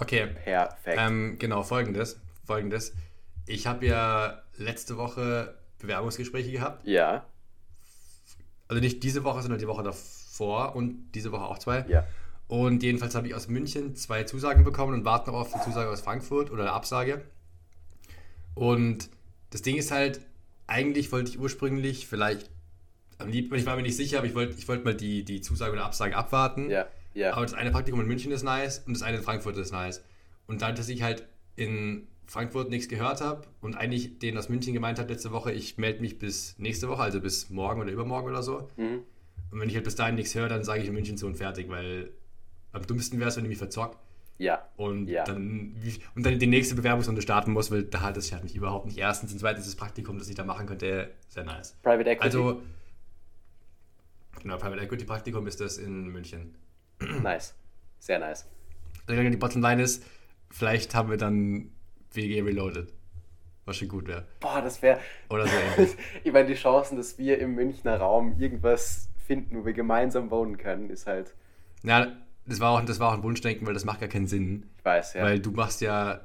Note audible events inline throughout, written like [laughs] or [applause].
Okay. Perfekt. Ähm, genau, folgendes. Folgendes. Ich habe ja letzte Woche Bewerbungsgespräche gehabt. Ja. Also nicht diese Woche, sondern die Woche davor und diese Woche auch zwei. Ja. Und jedenfalls habe ich aus München zwei Zusagen bekommen und warte noch auf die Zusage aus Frankfurt oder eine Absage. Und das Ding ist halt, eigentlich wollte ich ursprünglich vielleicht, am liebsten, ich war mir nicht sicher, aber ich wollte, ich wollte mal die, die Zusage oder Absage abwarten. Ja. Ja. Aber das eine Praktikum in München ist nice und das eine in Frankfurt ist nice. Und dadurch, dass ich halt in Frankfurt nichts gehört habe und eigentlich den aus München gemeint hat letzte Woche, ich melde mich bis nächste Woche, also bis morgen oder übermorgen oder so. Mhm. Und wenn ich halt bis dahin nichts höre, dann sage ich in München so und fertig, weil am dümmsten wäre es, wenn ich mich verzocke Ja. und, Ja. dann, und dann die nächste Bewerbungsrunde starten muss, weil da hat es halt mich überhaupt nicht. Erstens und zweitens das Praktikum, das ich da machen könnte, sehr nice. Private Equity. Also, genau, Private Equity Praktikum ist das in München. [clears throat] nice. Sehr nice. Die Bottomline ist, vielleicht haben wir dann WG Reloaded. Was schon gut wäre. Boah, das wäre. Oder so [laughs] ähnlich. ich meine, die Chancen, dass wir im Münchner Raum irgendwas finden, wo wir gemeinsam wohnen können, ist halt. ja, das war, auch, das war auch ein Wunschdenken, weil das macht gar keinen Sinn. Ich weiß, ja. Weil du machst ja,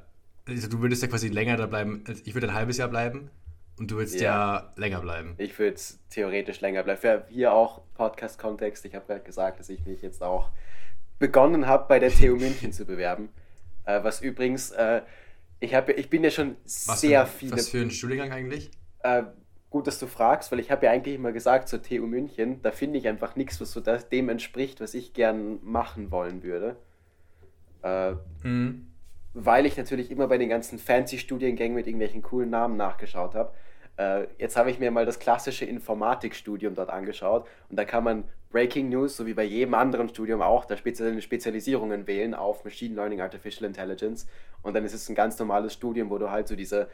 also du würdest ja quasi länger da bleiben. Also ich würde ein halbes Jahr bleiben und du würdest ja, länger bleiben. Ich würde theoretisch länger bleiben. Für hier auch Podcast-Kontext. Ich habe gerade gesagt, dass ich mich jetzt auch begonnen habe, bei der TU München zu bewerben. [laughs] Äh, was übrigens, äh, ich, hab, ich bin ja schon Was sehr für, viele. Was für ein Studiengang eigentlich? Äh, gut, dass du fragst, weil ich habe ja eigentlich immer gesagt zur TU München, da finde ich einfach nichts, was so das, dem entspricht, was ich gern machen wollen würde. Mhm. Weil ich natürlich immer bei den ganzen fancy Studiengängen mit irgendwelchen coolen Namen nachgeschaut habe. Äh, jetzt habe ich mir mal das klassische Informatikstudium dort angeschaut und da kann man Breaking News, so wie bei jedem anderen Studium auch, da spezielle Spezialisierungen wählen auf Machine Learning, Artificial Intelligence und dann ist es ein ganz normales Studium, wo du halt so diese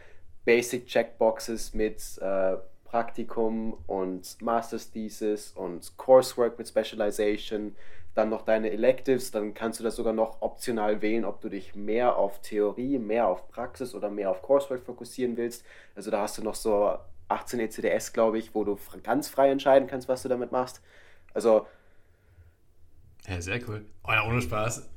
Basic Checkboxes mit äh, Praktikum und Master's Thesis und Coursework mit Specialization, dann noch deine Electives, dann kannst du das sogar noch optional wählen, ob du dich mehr auf Theorie, mehr auf Praxis oder mehr auf Coursework fokussieren willst. Also da hast du noch so 18 ECDS, glaube ich, wo du ganz frei entscheiden kannst, was du damit machst. Also Ja, sehr cool. Oh ja, ohne Spaß.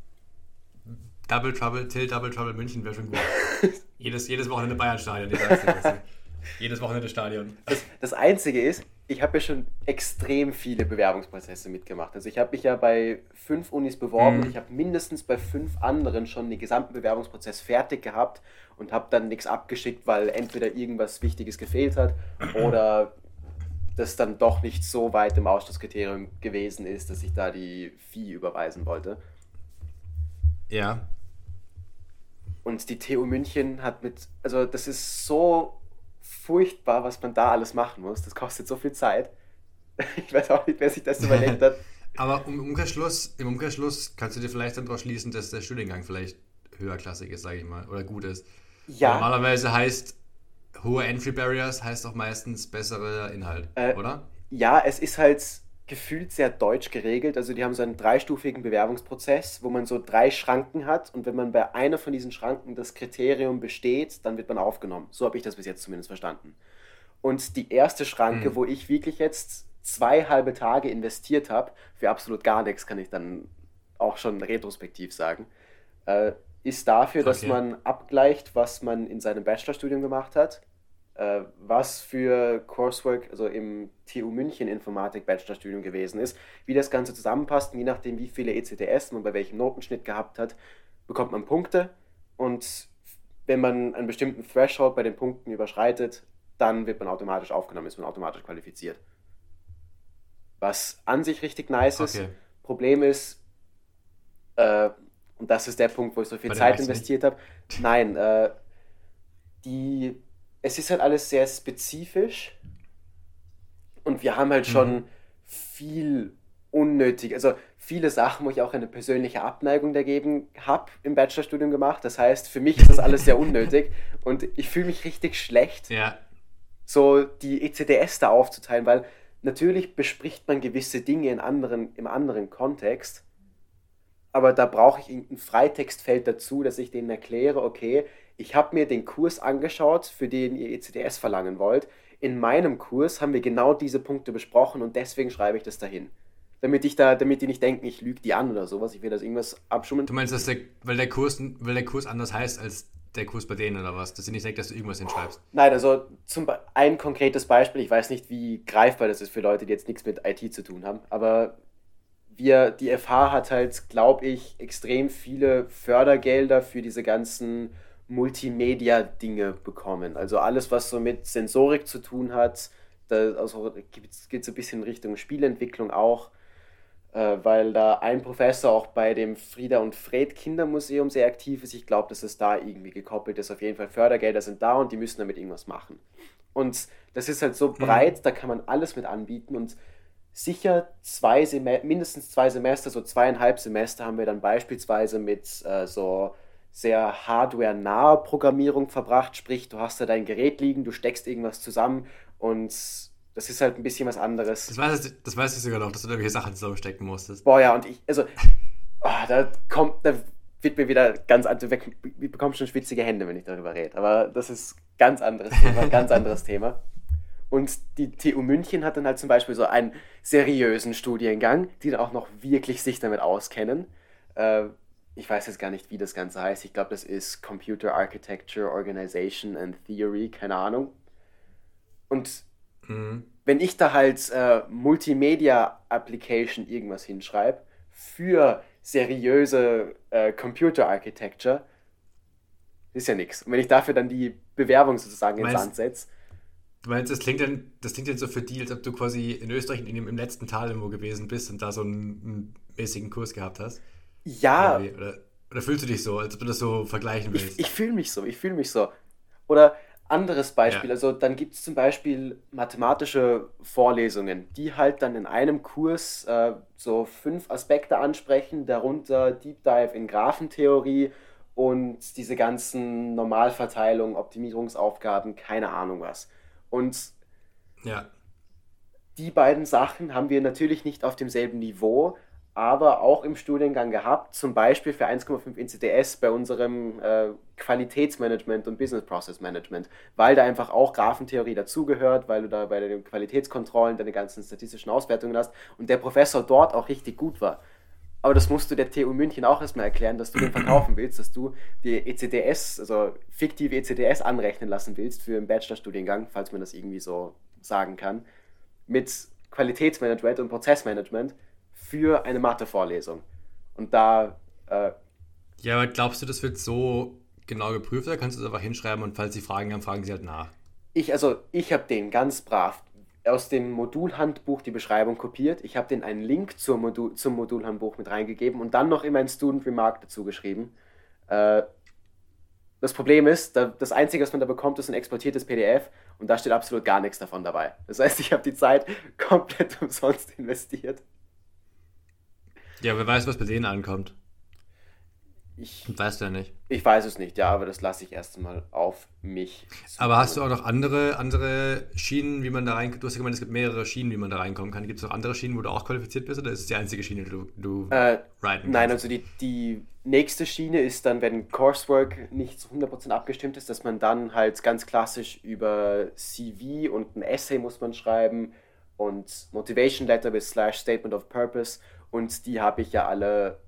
Double Trouble, Till Double Trouble München wäre schon gut. [laughs] jedes, jedes Wochenende Bayern-Stadion, ich Jedes Wochenende Stadion. Das, das Einzige ist, ich habe ja schon extrem viele Bewerbungsprozesse mitgemacht. Also ich habe mich ja bei fünf Unis beworben Mhm. und ich habe mindestens bei fünf anderen schon den gesamten Bewerbungsprozess fertig gehabt und habe dann nichts abgeschickt, weil entweder irgendwas Wichtiges gefehlt hat [clears throat] oder das dann doch nicht so weit im Ausschlusskriterium gewesen ist, dass ich da die Fee überweisen wollte. Ja. Und die TU München hat mit, also das ist so furchtbar, was man da alles machen muss. Das kostet so viel Zeit. [laughs] Ich weiß auch nicht, wer sich das überlegt hat. [laughs] Aber im Umkehrschluss, im Umkehrschluss kannst du dir vielleicht dann daraus schließen, dass der Studiengang vielleicht höherklassig ist, sage ich mal, oder gut ist. Ja, Normalerweise heißt hohe Entry Barriers heißt auch meistens besserer Inhalt, Äh, oder? ja, es ist halt gefühlt sehr deutsch geregelt. Also die haben so einen dreistufigen Bewerbungsprozess, wo man so drei Schranken hat und wenn man bei einer von diesen Schranken das Kriterium besteht, dann wird man aufgenommen. So habe ich das bis jetzt zumindest verstanden. Und die erste Schranke, Hm. wo ich wirklich jetzt zwei halbe Tage investiert habe, für absolut gar nichts, kann ich dann auch schon retrospektiv sagen, äh, ist dafür, dass Okay. man abgleicht, was man in seinem Bachelorstudium gemacht hat, was für Coursework, also im TU München Informatik Bachelorstudium gewesen ist, wie das Ganze zusammenpasst, und je nachdem, wie viele ECTS man bei welchem Notenschnitt gehabt hat, bekommt man Punkte und wenn man einen bestimmten Threshold bei den Punkten überschreitet, dann wird man automatisch aufgenommen, ist man automatisch qualifiziert. Was an sich richtig nice ist. Okay. Problem ist, äh, und das ist der Punkt, wo ich so viel Zeit investiert habe, nein, äh, die, es ist halt alles sehr spezifisch und wir haben halt schon Mhm. viel unnötig, also viele Sachen, wo ich auch eine persönliche Abneigung dagegen habe im Bachelorstudium gemacht. Das heißt, für mich ist das alles sehr unnötig [laughs] und ich fühle mich richtig schlecht, Ja, so die ECDS da aufzuteilen, weil natürlich bespricht man gewisse Dinge in anderen, im anderen Kontext, aber da brauche ich irgendein Freitextfeld dazu, dass ich denen erkläre, okay, ich habe mir den Kurs angeschaut, für den ihr ECDS verlangen wollt. In meinem Kurs haben wir genau diese Punkte besprochen und deswegen schreibe ich das dahin. damit ich da, damit die nicht denken, ich lüge die an oder sowas. Ich will das irgendwas abschummeln. Du meinst, dass der, weil der Kurs, weil der Kurs anders heißt als der Kurs bei denen oder was? Dass sie nicht denkt, dass du irgendwas hinschreibst. Nein, also zum Be ein konkretes Beispiel, ich weiß nicht, wie greifbar das ist für Leute, die jetzt nichts mit IT zu tun haben, aber wir, die FH hat halt, glaube ich, extrem viele Fördergelder für diese ganzen Multimedia-Dinge bekommen. Also alles, was so mit Sensorik zu tun hat, da also geht es ein bisschen in Richtung Spielentwicklung auch, äh, weil da ein Professor auch bei dem Frieda und Fred Kindermuseum sehr aktiv ist. Ich glaube, dass es da irgendwie gekoppelt ist. Auf jeden Fall Fördergelder sind da und die müssen damit irgendwas machen. Und das ist halt so mhm. breit, da kann man alles mit anbieten und sicher zwei mindestens zwei Semester, so zweieinhalb Semester haben wir dann beispielsweise mit äh, so sehr hardware-nahe Programmierung verbracht. Sprich, du hast da dein Gerät liegen, du steckst irgendwas zusammen und das ist halt ein bisschen was anderes. Das weiß, ich, das weiß ich sogar noch, dass du da irgendwelche Sachen zusammenstecken musstest. Boah, ja, und ich, also, oh, da kommt, da wird mir wieder ganz, weg, ich bekomme schon schwitzige Hände, wenn ich darüber rede. Aber das ist ganz anderes Thema, [laughs] ganz anderes Thema. Und die TU München hat dann halt zum Beispiel so einen seriösen Studiengang, die dann auch noch wirklich sich damit auskennen. Äh, ich weiß jetzt gar nicht, wie das Ganze heißt. Ich glaube, das ist Computer Architecture, Organization and Theory, keine Ahnung. Und mhm. wenn ich da halt äh, Multimedia Application irgendwas hinschreibe für seriöse äh, Computer Architecture, ist ja nichts. Und wenn ich dafür dann die Bewerbung sozusagen ins Sand setze, Du meinst, das klingt, dann, das klingt dann so für die, als ob du quasi in Österreich in dem, im letzten Tal irgendwo gewesen bist und da so einen, einen mäßigen Kurs gehabt hast? Ja. Oder, oder, fühlst du dich so, als ob du das so vergleichen willst? Ich, ich fühle mich so, ich fühle mich so. Oder anderes Beispiel, ja. also dann gibt es zum Beispiel mathematische Vorlesungen, die halt dann in einem Kurs äh, so fünf Aspekte ansprechen, darunter Deep Dive in Graphentheorie und diese ganzen Normalverteilungen, Optimierungsaufgaben, keine Ahnung was. Und ja. die beiden Sachen haben wir natürlich nicht auf demselben Niveau, aber auch im Studiengang gehabt, zum Beispiel für 1,5 ICDS bei unserem äh, Qualitätsmanagement und Business Process Management, weil da einfach auch Graphentheorie dazugehört, weil du da bei den Qualitätskontrollen deine ganzen statistischen Auswertungen hast und der Professor dort auch richtig gut war. Aber das musst du der TU München auch erstmal erklären, dass du den verkaufen willst, dass du die ECDS, also fiktive ECDS anrechnen lassen willst für einen Bachelorstudiengang, falls man das irgendwie so sagen kann, mit Qualitätsmanagement und Prozessmanagement für eine Mathe-Vorlesung. Und da. Äh, ja, aber glaubst du, das wird so genau geprüft oder kannst du es einfach hinschreiben und falls sie Fragen haben, fragen sie halt nach? Ich, also, ich habe den ganz brav aus dem Modulhandbuch die Beschreibung kopiert. Ich habe den einen Link zur Modul, zum Modulhandbuch mit reingegeben und dann noch immer ein Student Remark dazu geschrieben. Äh, das Problem ist, da, das Einzige, was man da bekommt, ist ein exportiertes PDF und da steht absolut gar nichts davon dabei. Das heißt, ich habe die Zeit komplett [laughs] umsonst investiert. Ja, wer weiß, was bei denen ankommt. Ich, weißt du ja nicht. Ich weiß es nicht, ja, aber das lasse ich erst mal auf mich. Aber hast du auch noch andere, andere Schienen, wie man da reinkommt? Du hast ja gemeint, es gibt mehrere Schienen, wie man da reinkommen kann. Gibt es noch andere Schienen, wo du auch qualifiziert bist oder ist es die einzige Schiene, die du, du äh, reiten Nein, also die, die nächste Schiene ist dann, wenn Coursework nicht zu 100% abgestimmt ist, dass man dann halt ganz klassisch über CV und ein Essay muss man schreiben und Motivation Letter bis slash Statement of Purpose und die habe ich ja alle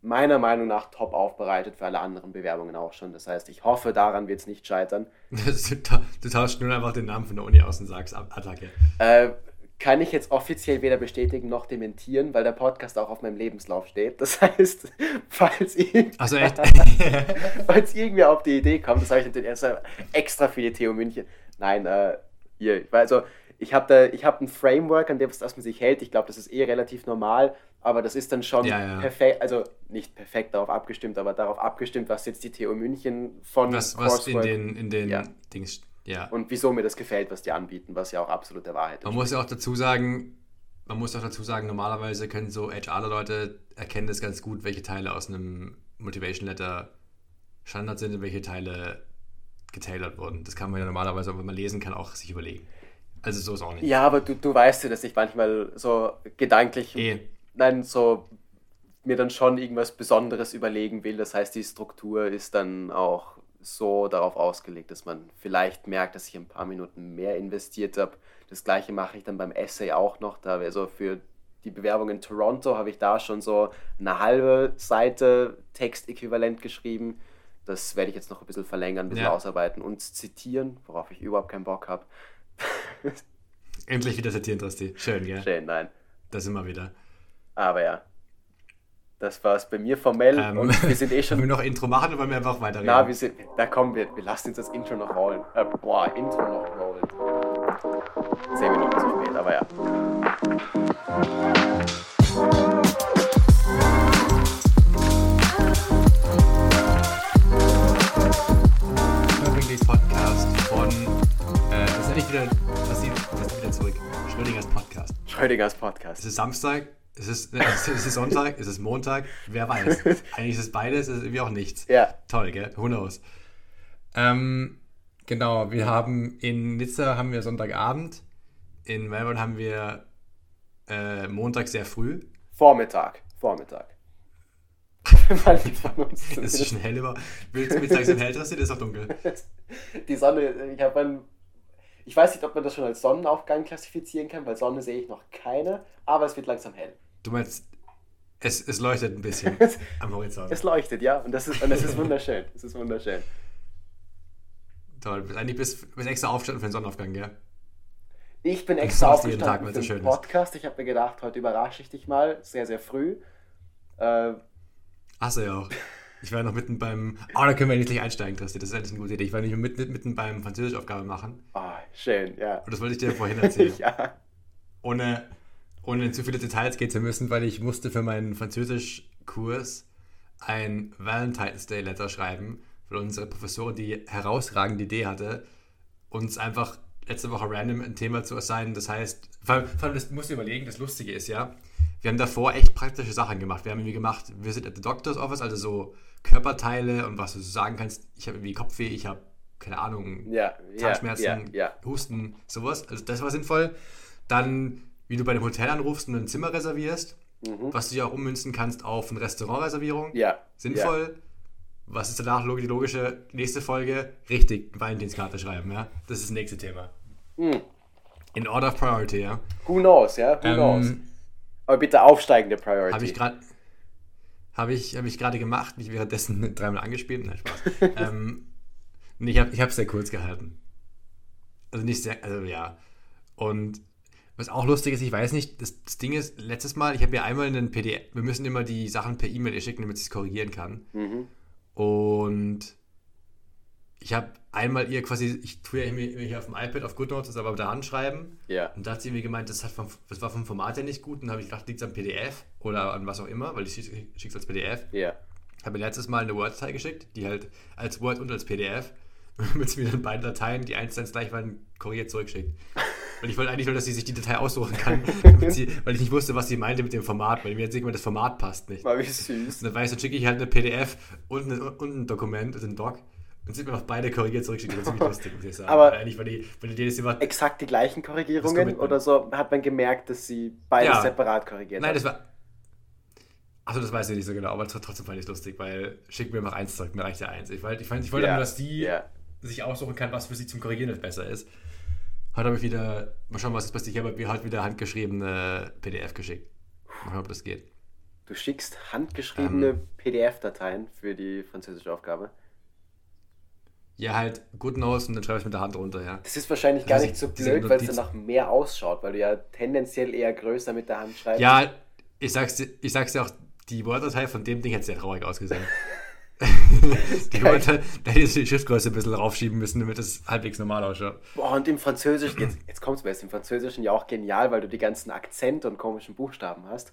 meiner Meinung nach top aufbereitet für alle anderen Bewerbungen auch schon. Das heißt, ich hoffe, daran wird es nicht scheitern. [laughs] du tauschst nur einfach den Namen von der Uni aus und sagst Attacke. Äh, kann ich jetzt offiziell weder bestätigen noch dementieren, weil der Podcast auch auf meinem Lebenslauf steht. Das [laughs] heißt, falls, irgend also echt? [laughs] falls irgendwer auf die Idee kommt, das habe ich natürlich erst extra für die TU München. Nein, äh, hier, also ich habe hab ein Framework, an dem das man sich hält. Ich glaube, das ist eh relativ normal aber das ist dann schon ja, ja. perfekt, also nicht perfekt darauf abgestimmt, aber darauf abgestimmt, was jetzt die TU München von was, was in den, in den ja. Dings, ja. Und wieso mir das gefällt, was die anbieten, was ja auch absolut der Wahrheit ist. Man muss ja auch dazu sagen, man muss auch dazu sagen, normalerweise können so HR-Leute erkennen das ganz gut, welche Teile aus einem Motivation Letter Standard sind und welche Teile getailert wurden. Das kann man ja normalerweise, wenn man lesen kann, auch sich überlegen. Also so ist auch nicht. Ja, aber du, du weißt ja, dass ich manchmal so gedanklich e nein, so mir dann schon irgendwas Besonderes überlegen will. Das heißt, die Struktur ist dann auch so darauf ausgelegt, dass man vielleicht merkt, dass ich ein paar Minuten mehr investiert habe. Das gleiche mache ich dann beim Essay auch noch. Da wäre so für die Bewerbung in Toronto, habe ich da schon so eine halbe Seite Textäquivalent geschrieben. Das werde ich jetzt noch ein bisschen verlängern, ein bisschen Ja. ausarbeiten und zitieren, worauf ich überhaupt keinen Bock habe. [laughs] Endlich wieder zitieren, Trasti. Schön, gell? Schön, nein. Da sind wir wieder. Aber ja. Das war es bei mir formell Ähm, und wir sind eh [laughs] Wollen wir schon. noch Intro machen oder wollen wir einfach weiterreden? Na, wir sind. Da kommen wir. Wir lassen jetzt das Intro noch rollen. Äh, boah, Intro noch rollen. Zehn Minuten zu spät, aber ja. Das endlich wieder. Das ist, das wieder zurück. Schrödingers Podcast. Schrödingers Podcast. Es ist Samstag, es ist, äh, es ist Sonntag, es ist Montag, wer weiß. [laughs] Eigentlich ist es beides, es ist irgendwie auch nichts. Ja. Toll, gell? Who knows? Ähm, genau, wir haben in Nizza haben wir Sonntagabend, in Melbourne haben wir äh, Montag sehr früh. Vormittag. Vormittag. [laughs] Es ist schon hell über. Willst du mir sagen, es ist hell interessiert, ist auch dunkel. [laughs] Die Sonne, ich habe ein. Ich weiß nicht, ob man das schon als Sonnenaufgang klassifizieren kann, weil Sonne sehe ich noch keine, aber es wird langsam hell. Du meinst, es, es leuchtet ein bisschen [laughs] am Horizont. Es leuchtet, ja, und das ist, und es ist wunderschön. Es ist wunderschön. Toll, du bist eigentlich bis, bis extra aufstanden für den Sonnenaufgang, gell? Ich bin Das extra du Tag, aufgestanden es für den schön ist. Podcast. Ich habe mir gedacht, heute überrasche ich dich mal, sehr, sehr früh. Äh, Hast du ja auch. Ich war noch mitten beim. Oh, da können wir endlich einsteigen, Christi. Das ist endlich eine gute Idee. Ich war nicht mitten, mitten beim Französischaufgabe machen. ah, schön, ja. Und das wollte ich dir vorhin erzählen. [laughs] ja. ohne, ohne in zu viele Details gehen zu müssen, weil ich musste für meinen Französischkurs ein Valentine's Day Letter schreiben, weil unsere Professorin die herausragende Idee hatte, uns einfach letzte Woche random ein Thema zu assignen. Das heißt, vor allem, vor allem das musst du überlegen, das Lustige ist ja, wir haben davor echt praktische Sachen gemacht. Wir haben irgendwie gemacht Visit at the Doctor's Office, also so Körperteile und was du so sagen kannst. Ich habe irgendwie Kopfweh, ich habe keine Ahnung, Ja, Zahnschmerzen, ja, ja. Husten, sowas. Also das war sinnvoll. Dann, wie du bei dem Hotel anrufst und ein Zimmer reservierst, was du ja auch ummünzen kannst auf eine Restaurantreservierung. Mhm. Ja. Sinnvoll. Was ist danach die logische nächste Folge? Richtig, Valentinskarte schreiben, ja. Das ist das nächste Thema. Hm. In Order of Priority, ja. Who knows, ja? Who knows. Aber bitte aufsteigende Priority. Habe ich gerade habe ich, hab ich gerade gemacht, mich währenddessen [laughs] dreimal angespielt. Nein, Spaß. [laughs] ähm, nee, ich habe ich es sehr kurz gehalten. Also nicht sehr, also ja. Und was auch lustig ist, ich weiß nicht, das, das Ding ist, letztes Mal, ich habe ja einmal einen PDF, wir müssen immer die Sachen per E-Mail schicken, damit sie es korrigieren kann. Mhm. Und ich habe einmal ihr quasi, ich tue ja immer hier auf dem iPad auf GoodNotes, das aber mit der Hand schreiben. Ja. Und da hat sie mir gemeint, das, hat vom, das war vom Format her nicht gut. Und dann habe ich gedacht, liegt es am PDF oder an was auch immer, weil ich schicke es als PDF. Ja. Habe mir letztes Mal eine Word-Datei geschickt, die halt als Word und als PDF, damit [laughs] sie mir dann beide Dateien, die eins eins gleich waren, korrigiert zurückschickt. Weil ich wollte eigentlich nur, dass sie sich die Datei aussuchen kann, [laughs] sie, weil ich nicht wusste, was sie meinte mit dem Format, weil mir jetzt irgendwann das Format passt nicht. Mal wie süß. Und dann weiß ich, dann schicke ich halt eine PDF und, eine, und ein Dokument, also ein Doc, und sie hat mir noch beide korrigiert zurückgeschickt. Das ist ziemlich [laughs] lustig, muss ich sagen. Aber- Weil eigentlich war die, weil die ist immer, Exakt die gleichen Korrigierungen oder so hat man gemerkt, dass sie beides Ja. separat korrigiert Nein, hat. das war. Achso, das weiß ich nicht so genau, aber trotzdem fand ich es lustig, weil schick mir einfach eins zurück, mir reicht ja eins. Ich, wollte- ich, fand, ich wollte Ja, nur, dass die ja. sich aussuchen kann, was für sie zum Korrigieren das besser ist. Heute habe ich wieder, mal schauen, was jetzt passiert. Ich habe mir halt wieder handgeschriebene PDF geschickt. Mal schauen, ob das geht. Du schickst handgeschriebene Ähm. PDF-Dateien für die französische Aufgabe. Ja, halt Good Nose und dann schreibe ich es mit der Hand runter, ja. Das ist wahrscheinlich gar Also nicht so blöd, weil es danach mehr ausschaut, weil du ja tendenziell eher größer mit der Hand schreibst. Ja, ich sag's dir, ich sag's dir auch, die Word-Datei von dem Ding hätte sehr traurig ausgesehen. [laughs] [laughs] die. Word, da hätte ich die Schriftgröße ein bisschen raufschieben müssen, damit es halbwegs normal ausschaut. Boah, und im Französischen, jetzt, jetzt kommt's mir, ist im Französischen ja auch genial, weil du die ganzen Akzente und komischen Buchstaben hast.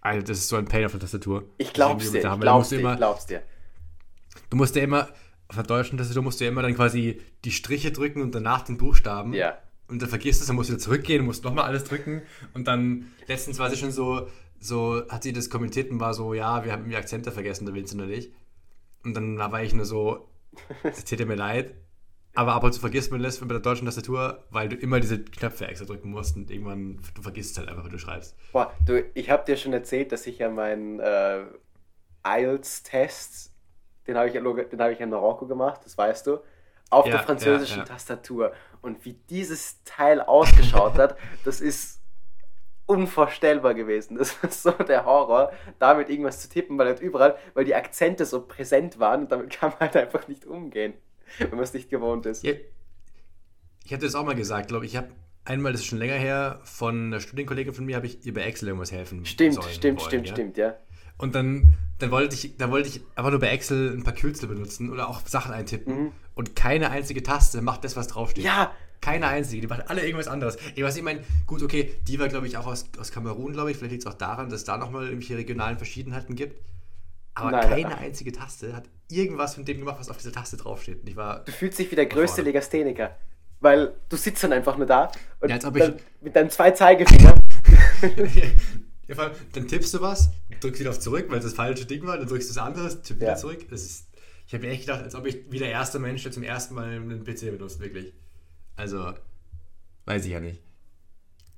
Alter, das ist so ein Pain auf der Tastatur. Ich glaub's dir, ich du glaub's dir, immer, ich glaub's dir. Du musst ja immer, auf der deutschen Tastatur musst du ja immer dann quasi die Striche drücken und danach den Buchstaben. Ja. Und dann vergisst du es, dann musst du wieder zurückgehen, musst nochmal alles drücken. Und dann, letztens war sie schon so, so, hat sie das kommentiert und war so, ja, wir haben irgendwie Akzente vergessen, da willst du noch nicht. Und dann war ich nur so, es tut mir leid. Aber ab und zu vergisst man das bei der deutschen Tastatur, weil du immer diese Knöpfe extra drücken musst und irgendwann, du vergisst es halt einfach, wenn du schreibst. Boah, du, ich habe dir schon erzählt, dass ich ja meinen äh, IELTS-Test, den habe ich, den hab ich in Marokko gemacht, das weißt du, auf Ja, der französischen ja. Tastatur. Und wie dieses Teil ausgeschaut hat, [laughs] das ist unvorstellbar gewesen. Das war so der Horror, damit irgendwas zu tippen, weil halt überall, weil die Akzente so präsent waren und damit kann man halt einfach nicht umgehen, wenn man es nicht gewohnt ist. Ja, ich hatte das auch mal gesagt, glaube ich. Ich habe einmal, das ist schon länger her, von einer Studienkollegin von mir, habe ich ihr bei Excel irgendwas helfen Stimmt, sollen stimmt, wollen, stimmt, ja? stimmt, ja. Und dann, dann wollte ich, dann wollte ich einfach nur bei Excel ein paar Kürzel benutzen oder auch Sachen eintippen. Und keine einzige Taste macht das, was draufsteht. Mhm. Ja, Keine einzige, die macht alle irgendwas anderes. Ich weiß, ich meine, gut, okay, die war, glaube ich, auch aus, aus Kamerun, glaube ich. Vielleicht liegt es auch daran, dass es da nochmal irgendwelche regionalen Verschiedenheiten gibt. Aber Nein, keine nein. einzige Taste hat irgendwas von dem gemacht, was auf dieser Taste draufsteht. Und ich war, du fühlst dich wie der größte Vorne. Legastheniker. Weil du sitzt dann einfach nur da und Ja, dann, mit deinen zwei Zeigefingern. [laughs] [laughs] [laughs] ja, vor allem, dann tippst du was, drückst wieder auf zurück, weil es das falsche Ding war, dann drückst du das andere, tippst wieder Ja. zurück. Das ist, ich habe mir echt gedacht, als ob ich wie der erste Mensch, der zum ersten Mal einen PC benutzt, wirklich. Also, weiß ich ja nicht.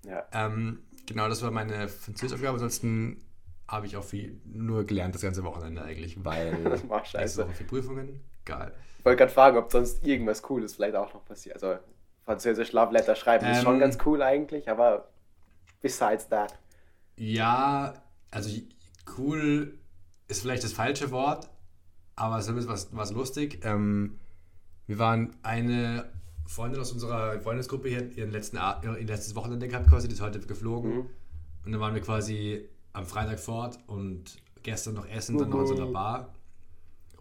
ja. Ähm, genau, das war meine Französischaufgabe. Ansonsten habe ich auch viel nur gelernt das ganze Wochenende eigentlich, weil [laughs] Mach scheiße. Woche Prüfungen. Geil. Ich wollte gerade fragen, ob sonst irgendwas Cooles vielleicht auch noch passiert. Also Französisch Love Letter schreiben ist schon Ähm. ganz cool eigentlich, aber besides that. Ja, also cool ist vielleicht das falsche Wort, aber es ist was, was lustig. Ähm, wir waren eine Freundin aus unserer Freundesgruppe hier, ihren letzten, ihr letztes Wochenende gehabt quasi, die ist heute geflogen. Mhm. Und dann waren wir quasi am Freitag fort und gestern noch essen, dann noch in so einer Mhm. Bar.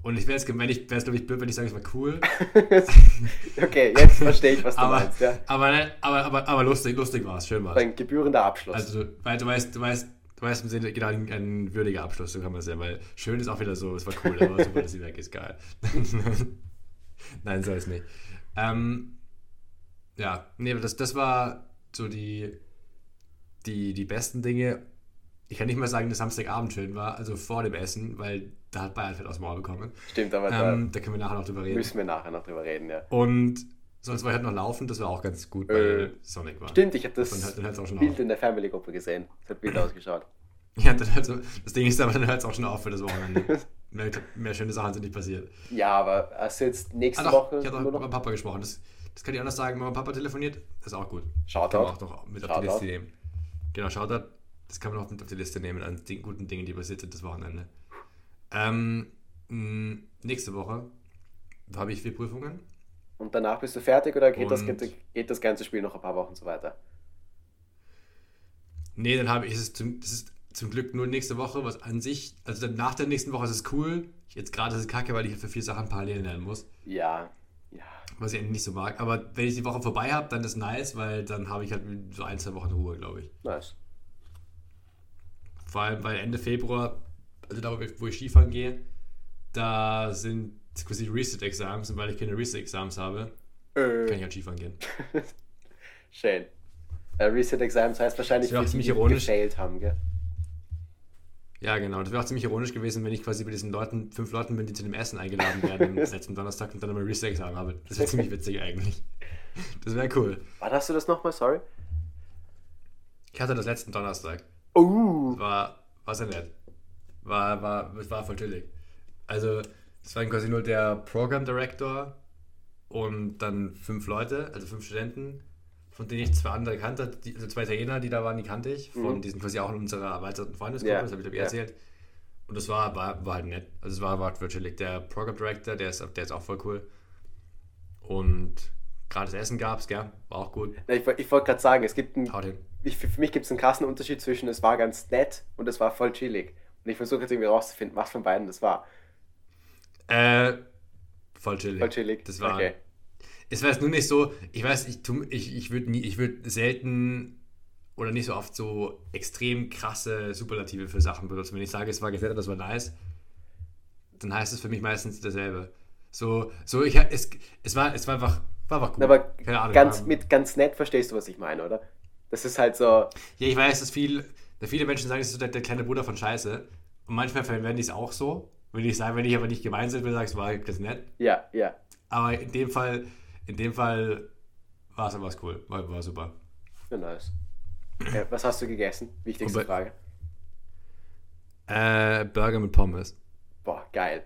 Und ich wäre es, wenn ich, wäre es glaube ich blöd, wenn ich sage, es war cool. [laughs] okay, jetzt verstehe ich, was du aber, meinst. Ja. aber, aber, aber, aber lustig, lustig war es, schön war es. Ein gebührender Abschluss. Also, du, weil du weißt, du weißt, du weißt im Sinne, genau, ein, ein würdiger Abschluss, so kann man es ja, weil schön ist auch wieder so, es war cool, aber super, dass sie weg ist, geil. [laughs] Nein, so ist nicht. Ähm, ja, nee, aber das, das war so die, die, die besten Dinge. Ich kann nicht mal sagen, dass Samstagabend schön war, also vor dem Essen, weil da hat Bayern fett aus dem Maul bekommen. Stimmt, aber Ähm, da können wir nachher noch drüber da reden. müssen wir nachher noch drüber reden, ja. Und sonst war ich halt noch laufen, das war auch ganz gut, weil Äh, Sonic war. Stimmt, ich habe das auch schon Bild auf. in der Family-Gruppe gesehen. Es hat Bild [laughs] ausgeschaut. Ja, dann so, das Ding ist aber, dann hört es auch schon auf für das Wochenende. [laughs] mehr, mehr schöne Sachen sind nicht passiert. Ja, aber hast du jetzt nächste Ah, doch, Woche ich habe auch mit meinem Papa gesprochen. Das, das kann ich anders sagen. Wenn mein Papa telefoniert, das ist auch gut. Shoutout. Kann man auch noch mit auf die Shoutout. Liste nehmen. Genau, Shoutout. Das kann man auch mit auf die Liste nehmen an den guten Dingen, die passiert sind das Wochenende. Ähm, mh, nächste Woche habe ich vier Prüfungen. Und danach bist du fertig oder geht das, geht, geht das ganze Spiel noch ein paar Wochen so weiter? Nee, dann habe ich es zum, das ist zum Glück nur nächste Woche, was an sich, also dann nach der nächsten Woche ist es cool. Jetzt gerade ist es kacke, weil ich für vier Sachen parallel lernen muss. Ja, ja. was ich eigentlich nicht so mag. Aber wenn ich die Woche vorbei habe, dann ist nice, weil dann habe ich halt so ein, zwei Wochen Ruhe, glaube ich. Nice. Vor allem, weil Ende Februar, also da, wo ich- Skifahren gehe, da sind quasi Reset-Exams und weil ich keine Reset-Exams habe, kann Äh, ich halt Skifahren gehen. [laughs] schön. Äh, Reset Exams heißt wahrscheinlich, Das wäre auch für die, die gefailt haben, gell? Ja, genau. Das wäre auch ziemlich ironisch gewesen, wenn ich quasi bei diesen Leuten, fünf Leuten bin, die zu dem Essen eingeladen werden am [laughs] letzten Donnerstag und dann immer Reset-Examen habe. Das wäre ziemlich witzig eigentlich. [laughs] Das wäre cool. Wann hast du das nochmal? Sorry. Ich hatte das letzten Donnerstag. Oh, war, war sehr nett. War, war, war voll chillig. Also, es waren quasi nur der Program Director und dann fünf Leute, also fünf Studenten, von denen ich zwei andere kannte, die, also zwei Italiener, die da waren, die kannte ich. Von, Mhm. Die sind quasi auch in unserer erweiterten Freundesgruppe, Ja, das habe ich glaube ich ja. erzählt. Und das war, war, war halt nett. Also es war, war voll chillig. Der Program Director, der ist, der ist auch voll cool. Und gerade das Essen gab es, gell? War auch gut. Na, ich, ich wollte gerade sagen, es gibt einen, ich, für mich gibt es einen krassen Unterschied zwischen es war ganz nett und es war voll chillig. Und ich versuche jetzt irgendwie rauszufinden, was von beiden das war. Äh, voll chillig. Voll chillig. Das war, Okay. Es war jetzt nur nicht so, ich weiß, ich, tu- ich, ich würde würde selten oder nicht so oft so extrem krasse Superlative für Sachen benutzen. Wenn ich sage, es war gesetzt, das war nice, dann heißt es für mich meistens dasselbe. So, so ich es, es war, es war einfach, war einfach gut. Aber Keine Ahnung. ganz, mit ganz nett verstehst du, was ich meine, oder? Das ist halt so, Ja, ich weiß, dass viel, dass viele Menschen sagen, das ist so der, der kleine Bruder von Scheiße. Und manchmal verwende ich es auch so. Wenn ich sage, wenn ich aber nicht gemeint sind will, ich, es war ganz nett. ja, ja. Aber in dem Fall, in dem Fall war es aber cool. War, war super. Ja, nice. Okay, was hast du gegessen? Wichtigste Frage. Äh, Burger mit Pommes. Boah, geil.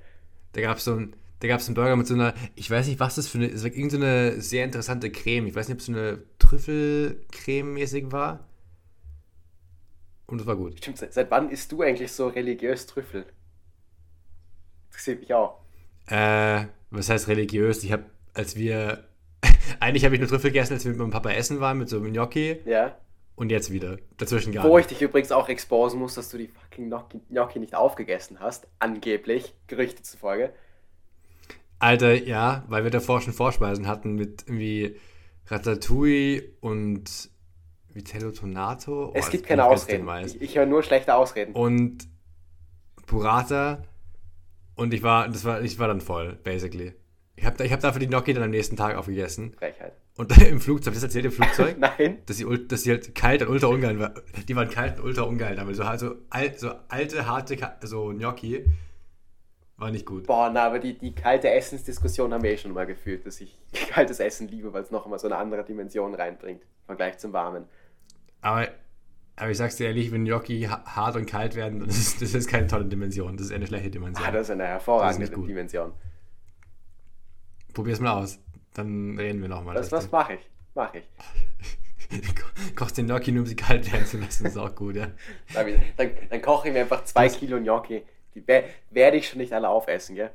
Da gab es so ein, da gab's einen Burger mit so einer, ich weiß nicht, was das für eine, es war irgendeine so sehr interessante Creme. Ich weiß nicht, ob es so eine Trüffelcreme-mäßig war. Und das war gut. Stimmt, seit, wann isst du eigentlich so religiös Trüffel? Interessiert mich auch. Äh, was heißt religiös? Ich habe, als wir. [laughs] Eigentlich habe ich nur Trüffel gegessen, als wir mit meinem Papa essen waren, mit so einem Gnocchi. Ja. Und jetzt wieder. Dazwischen gar Wo ich dich übrigens auch exposen muss, dass du die fucking Gnocchi, Gnocchi nicht aufgegessen hast. Angeblich. Gerüchte zufolge. Alter, ja, weil wir davor schon Vorspeisen hatten mit irgendwie Ratatouille und Vitello Tonato. Oh, es gibt keine Ausreden. Ich, ich höre nur schlechte Ausreden. Und Burrata. Und ich war, das war, ich war dann voll, basically. Ich habe ich hab dafür die Gnocchi dann am nächsten Tag aufgegessen. Frechheit. Und im Flugzeug, das erzählt im Flugzeug, [laughs] Nein. dass sie, dass sie halt kalt und ultra ungeil waren. Die waren kalt und ultra ungeil, aber so, also, alt, so alte, harte so Gnocchi war nicht gut. Boah, na, aber die, die kalte Essensdiskussion haben wir eh schon mal gefühlt, dass ich [laughs] kaltes Essen liebe, weil es noch mal so eine andere Dimension reinbringt. Im Vergleich zum Warmen. Aber, aber ich sag's dir ehrlich, wenn Gnocchi ha- hart und kalt werden, dann ist das ist keine tolle Dimension. Das ist eine schlechte Dimension. Ah, das ist eine Das hervorragende ist. Dimension. Probier's mal aus. Dann reden wir nochmal. Das, was mache ich? Mache ich. [laughs] Kochst den Gnocchi nur, um sie kalt werden zu lassen. Das ist auch gut, ja. [laughs] Dann, dann, dann koche ich mir einfach zwei Kilo Gnocchi. Die wer- werde ich schon nicht alle aufessen, gell?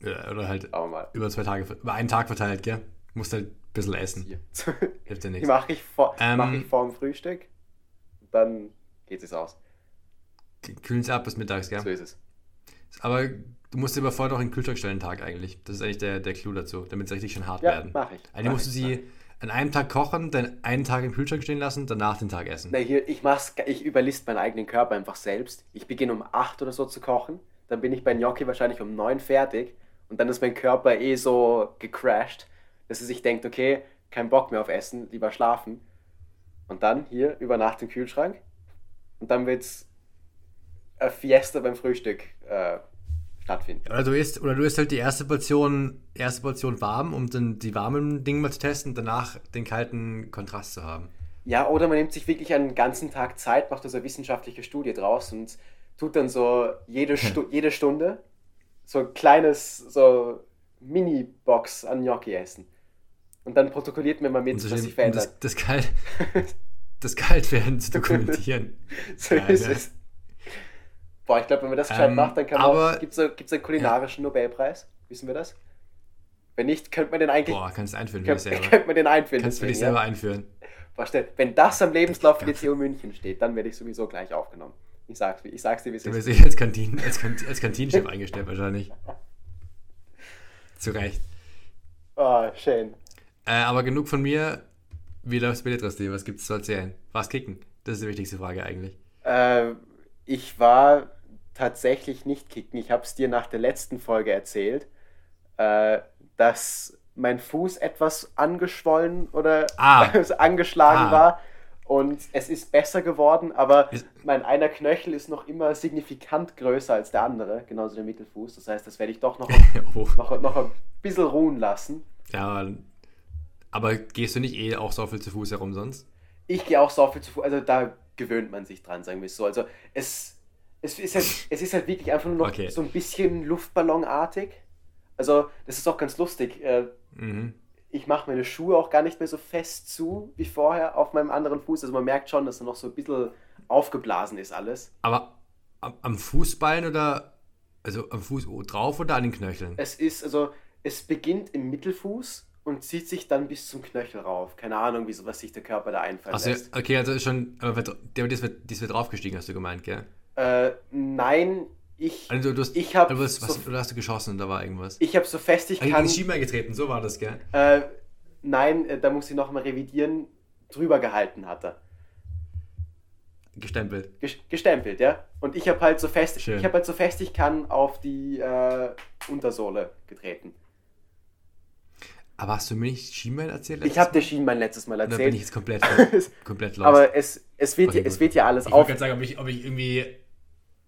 ja. Oder halt über zwei Tage, über einen Tag verteilt, gell? Musst halt bisschen essen. [laughs] Hilft dir Die nichts. mache ich, vor, Ähm. mach ich vor dem Frühstück. Dann geht es aus. Kühlen sie ab bis mittags, gell? So ist es. Aber du musst sie aber vorher noch in den Kühlschrank stellen, Tag eigentlich. Das ist eigentlich der, der Clou dazu, damit sie richtig schön hart Ja, werden. mache ich. Also Mach musst du ich, mach sie an einem Tag kochen, dann einen Tag im Kühlschrank stehen lassen, danach den Tag essen. Na, hier, ich mach's, ich überlist meinen eigenen Körper einfach selbst. Ich beginne um 8 oder so zu kochen. Dann bin ich bei Gnocchi wahrscheinlich um 9 fertig. Und dann ist mein Körper eh so gecrashed, dass er sich denkt, okay, kein Bock mehr auf Essen, lieber schlafen. Und dann hier über Nacht im Kühlschrank. Und dann wird's eine Fiesta beim Frühstück äh, stattfinden. Oder du isst, oder du isst halt die erste Portion, erste Portion warm, um dann die warmen Dinge mal zu testen, danach den kalten Kontrast zu haben. Ja, oder man nimmt sich wirklich einen ganzen Tag Zeit, macht da so eine wissenschaftliche Studie draus und tut dann so jede, [laughs] Stu jede Stunde so ein kleines, so Mini-Box an Gnocchi essen. Und dann protokolliert mir mal mit, so was sich um verändert. das, das, kalt, [laughs] das Kaltwerden zu dokumentieren. [laughs] so Geil, ist es. Boah, ich glaube, wenn man das gescheit Ähm, macht, dann kann man. Gibt es einen kulinarischen Nobelpreis? Wissen wir das? Wenn nicht, könnte man den eigentlich. Boah, kannst du einführen für dich selber. könnte man den einfinden. Kannst du für dich selber ja? einführen. Boah, stell- Wenn das am Lebenslauf die TU München steht, dann werde ich sowieso gleich aufgenommen. Ich sag's, ich sag's dir, wie es Du ist. wirst dich als, Kantin, als, Kant, als Kantinenchef [laughs] eingestellt wahrscheinlich. Zu Recht. Oh, schön. Äh, aber genug von mir. Wie läuft's bei dir, Trasti? Was gibt's zu erzählen? Was kicken? Das ist die wichtigste Frage eigentlich. Äh, ich war tatsächlich nicht kicken. Ich habe es dir nach der letzten Folge erzählt, äh, dass mein Fuß etwas angeschwollen oder Ah. [laughs] angeschlagen Ah. war. Und es ist besser geworden, aber Ist- mein einer Knöchel ist noch immer signifikant größer als der andere, genauso der Mittelfuß. Das heißt, das werde ich doch noch, [laughs] oh. noch, noch ein bisschen ruhen lassen. Ja, aber gehst du nicht eh auch so viel zu Fuß herum sonst? Ich gehe auch so viel zu Fuß, also da gewöhnt man sich dran, sagen wir es so. Also es, es, ist, halt, [laughs] es ist halt wirklich einfach nur noch Okay. so ein bisschen Luftballonartig. Also das ist auch ganz lustig. Äh, Mhm. Ich mache meine Schuhe auch gar nicht mehr so fest zu wie vorher auf meinem anderen Fuß. Also man merkt schon, dass da noch so ein bisschen aufgeblasen ist alles. Aber am, Fußballen oder also am Fuß drauf oder an den Knöcheln? Es ist, also es beginnt im Mittelfuß und zieht sich dann bis zum Knöchel rauf. Keine Ahnung, wie so, was sich der Körper da einfallen Also, lässt. okay, also ist schon, aber der das wird, das wird draufgestiegen, hast du gemeint, gell? Äh, nein, ich, Also du hast, Ich hab du hast, was, so- oder hast du geschossen und da war irgendwas? ich habe so fest ich Ah, kann... in die Schiebe eingetreten, so war das, gell? Äh, nein, äh, da muss ich nochmal revidieren. Drüber gehalten hat er. Gestempelt. Ges- Gestempelt, ja. Und ich habe halt so fest, Schön. ich habe halt so fest ich kann auf die äh, Untersohle getreten. Aber hast du mir nicht Schienbein erzählt? Ich habe dir Schienbein letztes Mal Da bin ich erzählt. jetzt komplett, [laughs] komplett lost. Aber es, es, wird, Okay, ja, es wird ja alles ich wollte auf. gerade sagen, ob ich, ob ich irgendwie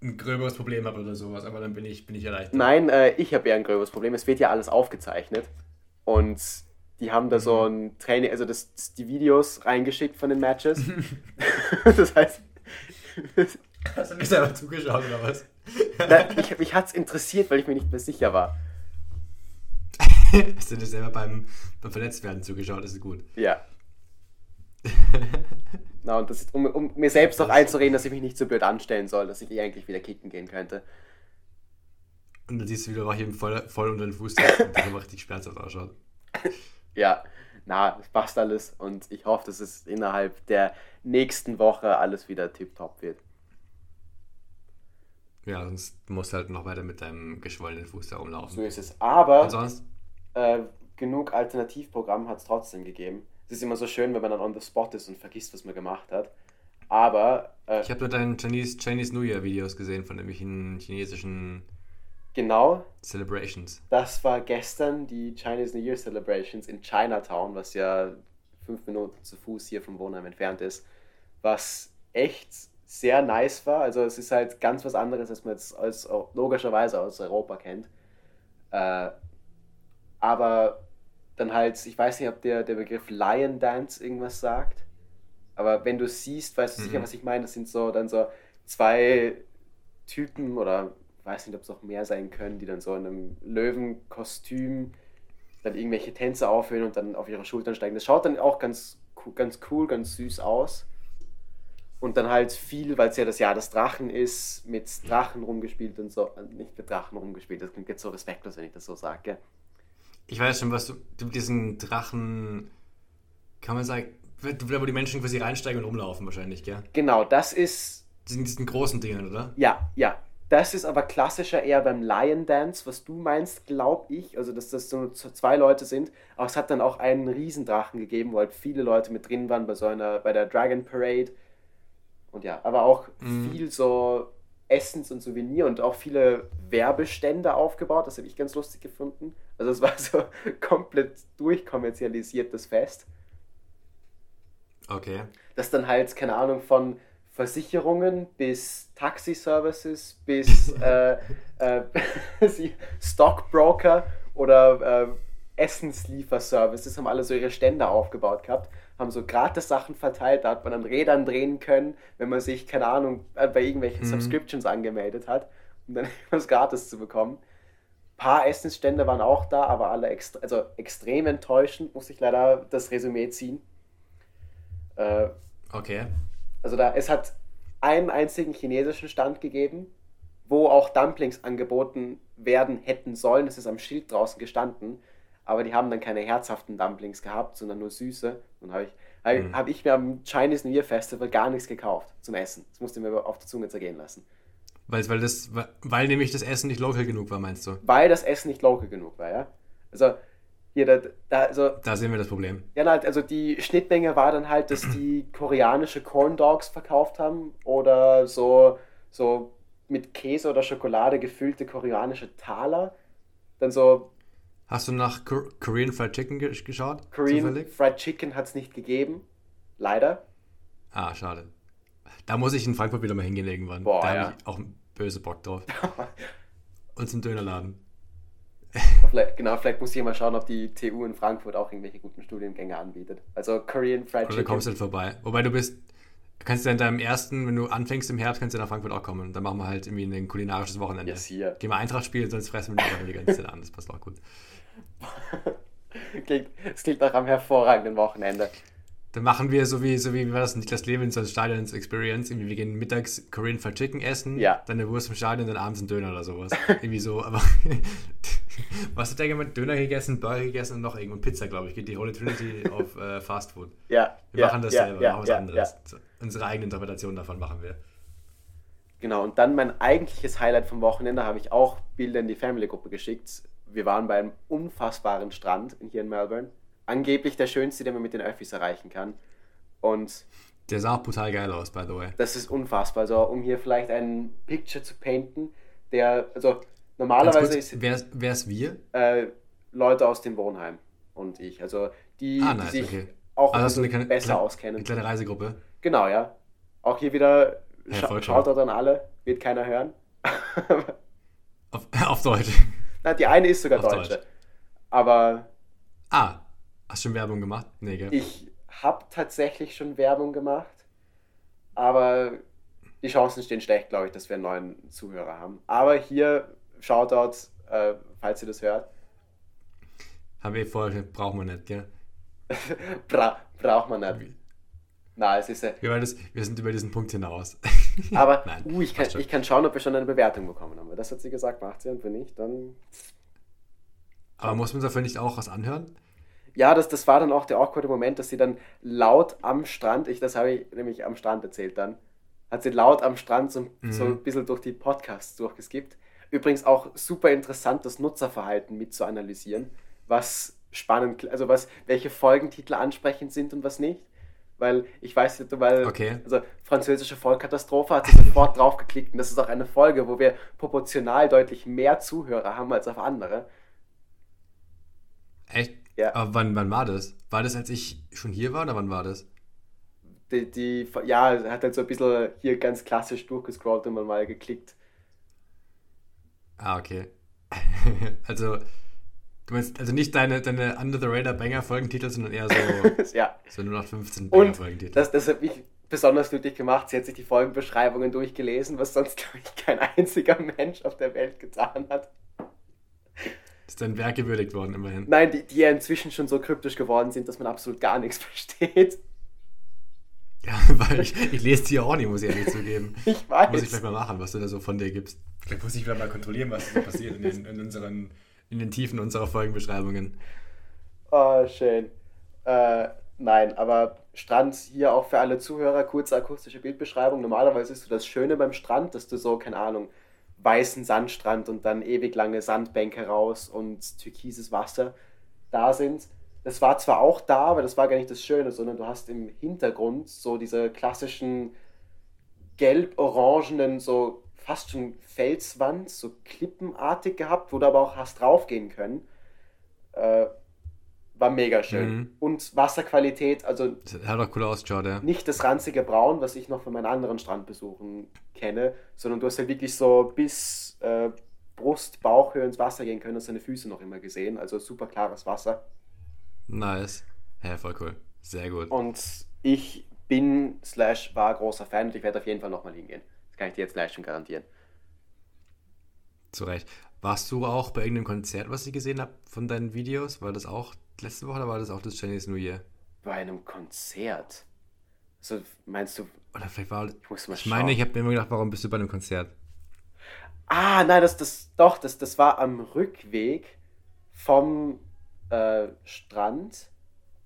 ein gröberes Problem habe oder sowas, aber dann bin ich, bin ich erleichtert. Nein, äh, ich habe ja ein gröberes Problem. Es wird ja alles aufgezeichnet. Und die haben da so Mhm. ein Training, also das, das, die Videos reingeschickt von den Matches. [laughs] [laughs] das heißt, Hast du mir selber zugeschaut oder was? na, mich, mich hat es interessiert, weil ich mir nicht mehr sicher war. [laughs] Hast du dir selber beim, beim Verletztwerden zugeschaut? Das ist gut. Ja. [laughs] Na, und das ist, um, um mir selbst auch einzureden, dass ich mich nicht so blöd anstellen soll, dass ich eh eigentlich wieder kicken gehen könnte. Und dann siehst du wieder Rahim voll, voll unter den Fuß, der [laughs] immer richtig schmerzhaft ausschaut. Ja, na, es passt alles und ich hoffe, dass es innerhalb der nächsten Woche alles wieder tipptopp wird. Ja, sonst musst du halt noch weiter mit deinem geschwollenen Fuß da rumlaufen. So ist es. Aber Und sonst? Äh, genug Alternativprogramm hat es trotzdem gegeben. Es ist immer so schön, wenn man dann on the spot ist und vergisst, was man gemacht hat. Aber äh, Ich habe nur deine Chinese, Chinese New Year Videos gesehen von irgendwelchen chinesischen genau Celebrations. das war gestern die Chinese New Year Celebrations in Chinatown, was ja fünf Minuten zu Fuß hier vom Wohnheim entfernt ist. Was echt sehr nice war. Also es ist halt ganz was anderes, als man jetzt als, logischerweise aus Europa kennt. Äh, aber dann halt, ich weiß nicht, ob der, der Begriff Lion Dance irgendwas sagt. Aber wenn du siehst, weißt du sicher, Mhm. was ich meine. Das sind so dann so zwei Typen oder ich weiß nicht, ob es auch mehr sein können, die dann so in einem Löwenkostüm dann irgendwelche Tänze aufhören und dann auf ihre Schultern steigen. Das schaut dann auch ganz, ganz cool, ganz süß aus. Und dann halt viel, weil es ja das Jahr des Drachen ist, mit Drachen rumgespielt und so. äh, Nicht mit Drachen rumgespielt, das klingt jetzt so respektlos, wenn ich das so sage. Ich weiß schon, was du, mit diesen Drachen, kann man sagen, wo die Menschen quasi reinsteigen und rumlaufen wahrscheinlich, gell? Genau, das ist Diesen, diesen großen Dingen, oder? Ja, ja. Das ist aber klassischer eher beim Lion Dance, was du meinst, glaube ich. Also, dass das so zwei Leute sind. Aber es hat dann auch einen Riesendrachen gegeben, wo halt viele Leute mit drin waren bei so einer, bei der Dragon Parade. Und ja, aber auch Mhm. viel so Essens- und Souvenir und auch viele Werbestände aufgebaut. Das habe ich ganz lustig gefunden. Also, es war so [laughs] komplett durchkommerzialisiertes Fest. Okay. das dann halt, keine Ahnung, von Versicherungen bis Taxi-Services bis [laughs] äh, äh, [laughs] Stockbroker oder äh, Essenslieferservices haben alle so ihre Stände aufgebaut gehabt, haben so gratis Sachen verteilt, da hat man an Rädern drehen können, wenn man sich, keine Ahnung, äh, bei irgendwelchen Mhm. Subscriptions angemeldet hat, um dann [laughs] was gratis zu bekommen. Ein paar Essensstände waren auch da, aber alle extre also extrem enttäuschend, muss ich leider das Resümee ziehen. Äh, Okay. also da, es hat einen einzigen chinesischen Stand gegeben, wo auch Dumplings angeboten werden hätten sollen. Es ist am Schild draußen gestanden, aber die haben dann keine herzhaften Dumplings gehabt, sondern nur süße. Und habe ich, hab, Mhm. hab ich mir am Chinese New Year Festival gar nichts gekauft zum Essen. Das musste ich mir auf der Zunge zergehen lassen. Weil, weil, das, weil nämlich das Essen nicht local genug war, meinst du? Weil das Essen nicht local genug war, ja. Also hier, da, da also Da sehen wir das Problem. Ja, also die Schnittmenge war dann halt, dass die [clears throat] koreanische Corn Dogs verkauft haben oder so, so mit Käse oder Schokolade gefüllte koreanische Taler. Dann so Hast du nach Kor Korean Fried Chicken ge geschaut? Korean Zufällig? Fried Chicken hat es nicht gegeben. Leider. Ah, schade. Da muss ich in Frankfurt wieder mal hingehen irgendwann. Boah, da ja. habe ich auch böse Bock drauf. [laughs] Und zum Dönerladen. vielleicht, genau, vielleicht muss ich mal schauen, ob die TU in Frankfurt auch irgendwelche guten Studiengänge anbietet. Also Korean Fried Oder Chicken. kommst du halt vorbei. Wobei du bist, du kannst ja in deinem ersten, wenn du anfängst im Herbst, kannst du nach Frankfurt auch kommen. Und dann machen wir halt irgendwie ein kulinarisches Wochenende. Yes, hier. Gehen wir Eintracht spielen, sonst fressen wir die ganze Zeit an. Das passt auch gut. [laughs] klingt, es klingt auch am hervorragenden Wochenende. Dann machen wir so wie, so wie, wie war das, Niklas Levins als Stadions Experience. Irgendwie, wir gehen mittags Korean Fried Chicken essen, Ja. dann eine Wurst im Stadion, dann abends ein Döner oder sowas. [laughs] Irgendwie so, aber [laughs] was hat der gemacht? Döner gegessen, Burger gegessen und noch irgendwo Pizza, glaube ich. Geht die Holy Trinity auf äh, Fast Food. Ja, Wir ja, machen das ja, selber, ja, machen was anderes. So, Unsere eigene Interpretation davon machen wir. Genau, und dann mein eigentliches Highlight vom Wochenende habe ich auch Bilder in die Family-Gruppe geschickt. Wir waren bei einem unfassbaren Strand hier in Melbourne. Angeblich der schönste, den man mit den Öffis erreichen kann. Und Der sah auch brutal geil aus, by the way. das ist unfassbar. Also, um hier vielleicht ein Picture zu painten, der, also normalerweise kurz, ist wer, wer ist wir? äh, Leute aus dem Wohnheim und ich. Also die, Ah, die nice, sich okay. auch Also kleine, besser kleine, auskennen. eine kleine Reisegruppe. Genau, ja. Auch hier wieder Ja, scha schaut dort an alle, wird keiner hören. [laughs] Auf, [laughs] auf Deutsch. Na, die eine ist sogar Auf Deutsche. Deutsch. Aber Ah, hast du schon Werbung gemacht? Nee, gell? ich habe tatsächlich schon Werbung gemacht. Aber die Chancen stehen schlecht, glaube ich, dass wir einen neuen Zuhörer haben. Aber hier, Shoutout, äh, falls ihr das hört. Haben wir vorher, brauchen wir nicht, gell? [laughs] Bra braucht man nicht. Na, es ist ja. Wir, das, wir sind über diesen Punkt hinaus. [laughs] [laughs] Aber Nein, uh, ich, kann, ich kann schauen, ob wir schon eine Bewertung bekommen haben. Das hat sie gesagt, macht sie und wenn nicht, dann. Aber muss man dafür nicht auch was anhören? Ja, das, das war dann auch der awkward Moment, dass sie dann laut am Strand, ich, das habe ich nämlich am Strand erzählt dann, hat sie laut am Strand so, so Mhm. ein bisschen durch die Podcasts durchgeskippt. Übrigens auch super interessant, das Nutzerverhalten mit zu analysieren, was spannend, also was, welche Folgentitel ansprechend sind und was nicht. Weil ich weiß nicht, weil Okay. also französische Vollkatastrophe hat sie sofort draufgeklickt und das ist auch eine Folge, wo wir proportional deutlich mehr Zuhörer haben als auf andere. Echt? Ja. Aber wann, wann war das? War das, als ich schon hier war oder wann war das? die, die, ja, hat halt so ein bisschen hier ganz klassisch durchgescrollt und mal mal geklickt. Ah, okay. [laughs] also, du meinst also nicht deine, deine Under the Radar Banger Folgentitel, sondern eher so, [laughs] ja. so nur noch 15 Banger Und Folgentitel. das, das hat mich besonders glücklich gemacht. Sie hat sich die Folgenbeschreibungen durchgelesen, was sonst, glaube ich, kein einziger Mensch auf der Welt getan hat. Ist dein Werk gewürdigt worden, immerhin. Nein, die, die ja inzwischen schon so kryptisch geworden sind, dass man absolut gar nichts [laughs] versteht. Ja, weil ich, ich lese die ja auch nicht, muss ich ehrlich zugeben. [laughs] Ich weiß. Muss ich vielleicht mal machen, was du da so von dir gibst. Vielleicht muss ich vielleicht mal kontrollieren, was so passiert in den, in unseren, in den Tiefen unserer Folgenbeschreibungen. Oh, schön. Äh, nein, aber Strand hier auch für alle Zuhörer, kurze akustische Bildbeschreibung. Normalerweise ist so das Schöne beim Strand, dass du so, keine Ahnung, weißen Sandstrand und dann ewig lange Sandbänke raus und türkises Wasser da sind. Das war zwar auch da, aber das war gar nicht das Schöne, sondern du hast im Hintergrund so diese klassischen gelb-orangenen, so fast schon Felswand, so klippenartig gehabt, wo du aber auch hast draufgehen können. Äh, war mega schön. Mhm. Und Wasserqualität, also Das hat auch cool ausgeschaut, ja. nicht das ranzige Braun, was ich noch von meinen anderen Strandbesuchen kenne, sondern du hast halt wirklich so bis äh, Brust, Bauchhöhe ins Wasser gehen können und seine Füße noch immer gesehen. Also super klares Wasser. Nice. Ja, voll cool. Sehr gut. Und ich bin, slash, war großer Fan und ich werde auf jeden Fall nochmal hingehen. Kann ich dir jetzt gleich schon garantieren. Zu Recht. Warst du auch bei irgendeinem Konzert, was ich gesehen habe von deinen Videos? War das auch letzte Woche oder war das auch das Chinese New Year? Bei einem Konzert. Also meinst du, Oder vielleicht war. ich muss mal Ich schauen. meine, ich habe mir immer gedacht, warum bist du bei einem Konzert? Ah, nein, das, das, doch, das, das war am Rückweg vom äh, Strand.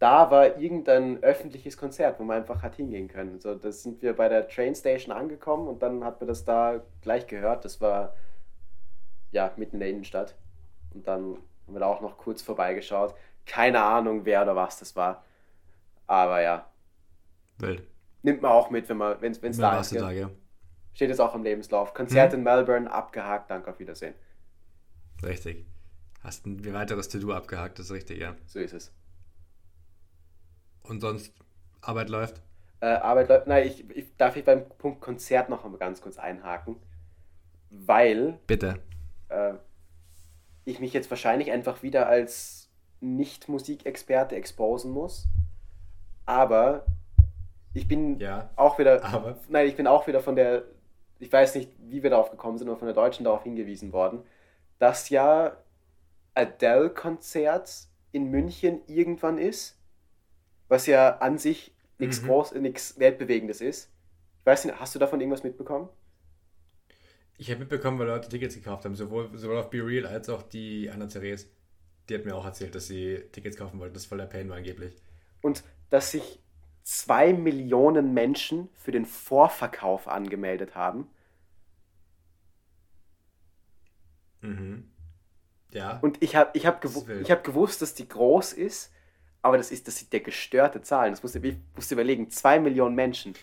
Da war irgendein öffentliches Konzert, wo man einfach hat hingehen können. So, das sind wir bei der Train Station angekommen und dann hat man das da gleich gehört. Das war ja mitten in der Innenstadt. Und dann haben wir da auch noch kurz vorbeigeschaut. Keine Ahnung, wer oder was das war. Aber ja, Wild. nimmt man auch mit, wenn man, wenn es da ist. da, gell? Steht jetzt auch im Lebenslauf. Konzert Hm? in Melbourne, abgehakt, danke, auf Wiedersehen. Richtig. Hast ein weiteres To-Do abgehakt, das ist richtig, ja. So ist es. Und sonst, Arbeit läuft? Äh, Arbeit läuft. Nein, ich, ich darf ich beim Punkt Konzert noch einmal ganz kurz einhaken, weil Bitte. äh, ich mich jetzt wahrscheinlich einfach wieder als Nicht-Musikexperte exposen muss. Aber ich bin Ja. auch wieder. Aber? Nein, ich bin auch wieder von der. Ich weiß nicht, wie wir darauf gekommen sind, aber von der Deutschen darauf hingewiesen worden, dass ja Adele-Konzert in München irgendwann ist, was ja an sich nichts Mhm. groß, nichts Weltbewegendes ist. Ich weiß nicht, hast du davon irgendwas mitbekommen? Ich habe mitbekommen, weil Leute Tickets gekauft haben, sowohl, sowohl auf Be Real als auch die Anna Therese. Die hat mir auch erzählt, dass sie Tickets kaufen wollten. Das ist voll der Pain war angeblich. Und dass sich zwei Millionen Menschen für den Vorverkauf angemeldet haben. Mhm. Ja. Und ich habe ich hab gewu ich hab gewusst, dass die groß ist, aber das ist das sind ja gestörte Zahlen. Das musst du, ich musste überlegen, zwei Millionen Menschen.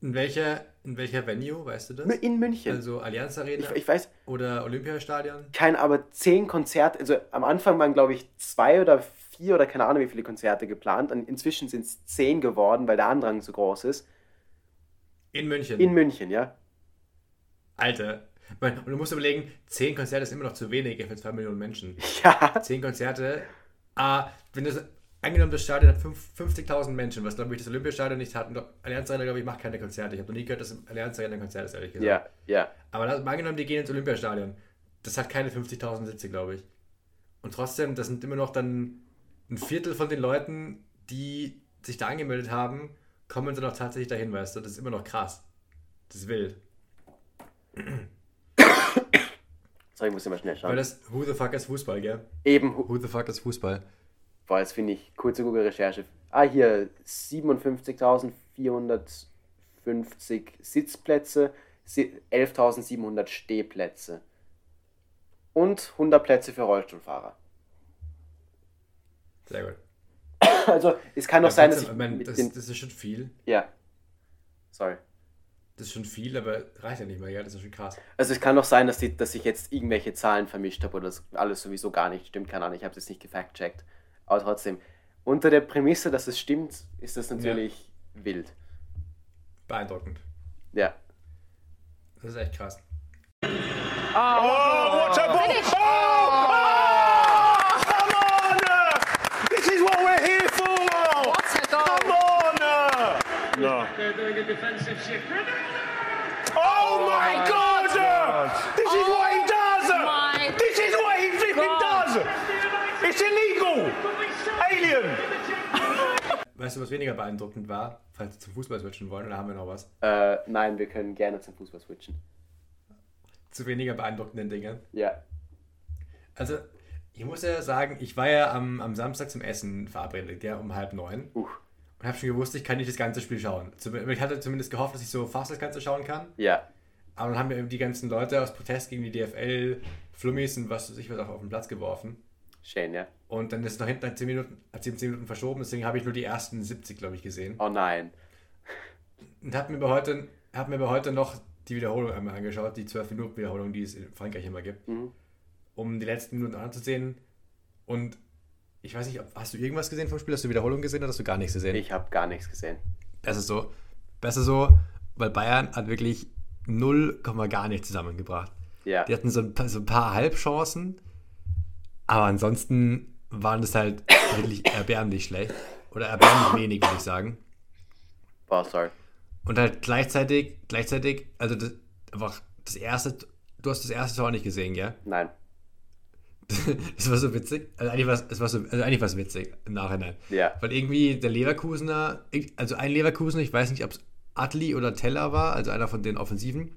in, welcher, in welcher Venue, weißt du das? In München. Also Allianz Arena ich, ich weiß, oder Olympiastadion? kein, aber zehn Konzerte, also am Anfang waren, glaube ich, zwei oder vier oder keine Ahnung, wie viele Konzerte geplant. Und inzwischen sind es zehn geworden, weil der Andrang so groß ist. In München. In München, ja. Alter. Und du musst überlegen, 10 Konzerte ist immer noch zu wenig für 2 Millionen Menschen. [laughs] Ja, 10 Konzerte. Ah, wenn das angenommen, das Stadion hat fünf- 50.000 Menschen, was glaube ich das Olympiastadion nicht hat. Und Allianz Arena, glaube ich, macht keine Konzerte. Ich habe noch nie gehört, dass Allianz Arena ein Konzert ist, ehrlich gesagt. ja, ja. Aber das, angenommen, die gehen ins Olympiastadion. Das hat keine 50.000 Sitze, glaube ich. Und trotzdem, das sind immer noch dann ein Viertel von den Leuten, die sich da angemeldet haben. kommen sie noch tatsächlich dahin, weißt du? Das ist immer noch krass. Das ist wild. So, ich muss immer schnell schauen. Weil das Who the fuck ist Fußball, gell? Eben, Who the fuck ist Fußball? Boah, jetzt finde ich, kurze Google-Recherche. Ah, hier, 57.450 Sitzplätze, si- 11.700 Stehplätze. Und 100 Plätze für Rollstuhlfahrer. Sehr gut. Also, es kann doch Ja, sein, dass ich mit das, das ist schon viel. Ja. Sorry. Das ist schon viel, aber reicht ja nicht mehr, gell? Das ist schon krass. Also es kann doch sein, dass, die, dass ich jetzt irgendwelche Zahlen vermischt habe oder das alles sowieso gar nicht stimmt. Keine Ahnung, ich habe es jetzt nicht gefact-checkt. Aber trotzdem, unter der Prämisse, dass es stimmt, ist das natürlich wild. Beeindruckend. Ja. Das ist echt krass. Oh, watch out! Finish. Oh! oh! Come on! uh, This is what we're here for! What a goal. Come on! No. They're doing a defensive shift. Oh my God! uh, This is what he does! uh, my This is what he flipping God. does! It's illegal! Alien! Weißt du, was weniger beeindruckend war, falls wir zum Fußball switchen wollen, oder haben wir noch was? Äh, nein, wir können gerne zum Fußball switchen. Zu weniger beeindruckenden Dingen. Ja. Also, ich muss ja sagen, ich war ja am, am Samstag zum Essen verabredet, ja, um halb neun. Uh. Und habe schon gewusst, ich kann nicht das ganze Spiel schauen. Ich hatte zumindest gehofft, dass ich so fast das Ganze schauen kann. Ja. Aber dann haben mir die ganzen Leute aus Protest gegen die DFL, Flummis und was weiß ich was auch auf den Platz geworfen. Schön, ja. Und dann ist noch hinten nach 10 Minuten, hat 10 Minuten verschoben, deswegen habe ich nur die ersten 70, glaube ich, gesehen. Oh nein. Und habe mir, heute, hab mir aber heute noch die Wiederholung einmal angeschaut, die 12-Minuten-Wiederholung, die es in Frankreich immer gibt, Mhm. um die letzten Minuten anzusehen. Und ich weiß nicht, hast du irgendwas gesehen vom Spiel? Hast du Wiederholung gesehen oder hast du gar nichts gesehen? Ich habe gar nichts gesehen. Besser so. Besser so, weil Bayern hat wirklich 0, gar nichts zusammengebracht. Ja. Die hatten so ein paar, so ein paar Halbchancen, aber ansonsten waren es halt wirklich erbärmlich schlecht. Oder erbärmlich wenig, würde ich sagen. Boah, sorry. Und halt gleichzeitig, gleichzeitig, also das, einfach das erste, du hast das erste Tor nicht gesehen, gell? Nein. [laughs] Das war so witzig. Also eigentlich war es war so, also eigentlich war's witzig im Nachhinein. Ja. Weil irgendwie der Leverkusener, also ein Leverkusener, ich weiß nicht, ob es Atli oder Teller war, also einer von den Offensiven,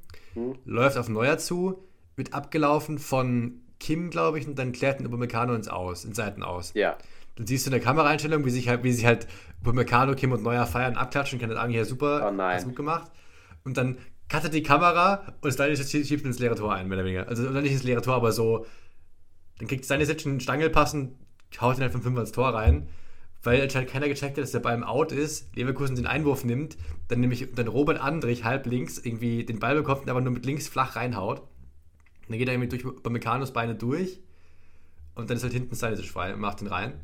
läuft auf Neuer zu, wird abgelaufen von Kim, glaube ich, und dann klärt ein Upamecano ins Aus, in Seiten aus. Ja. Dann siehst du in der Kameraeinstellung, wie sich halt, wie sich halt Upamecano, Kim und Neuer feiern, abklatschen, kann dann sagen, ja super, Oh nein. hast gut gemacht. Und dann cuttet die Kamera und Stanisic schiebt ins leere Tor ein, mehr oder weniger. Also nicht ins leere Tor, aber so, dann kriegt Stanisic einen Stangelpass und haut ihn halt vom Fünfer ins Tor rein, weil anscheinend keiner gecheckt hat, dass der Ball im Out ist, Leverkusen den Einwurf nimmt, dann nämlich dann Robert Andrich halb links irgendwie den Ball bekommt aber nur mit links flach reinhaut. Dann geht er irgendwie durch Upamecano's Beine durch und dann ist halt hinten Stanisic frei und macht den rein.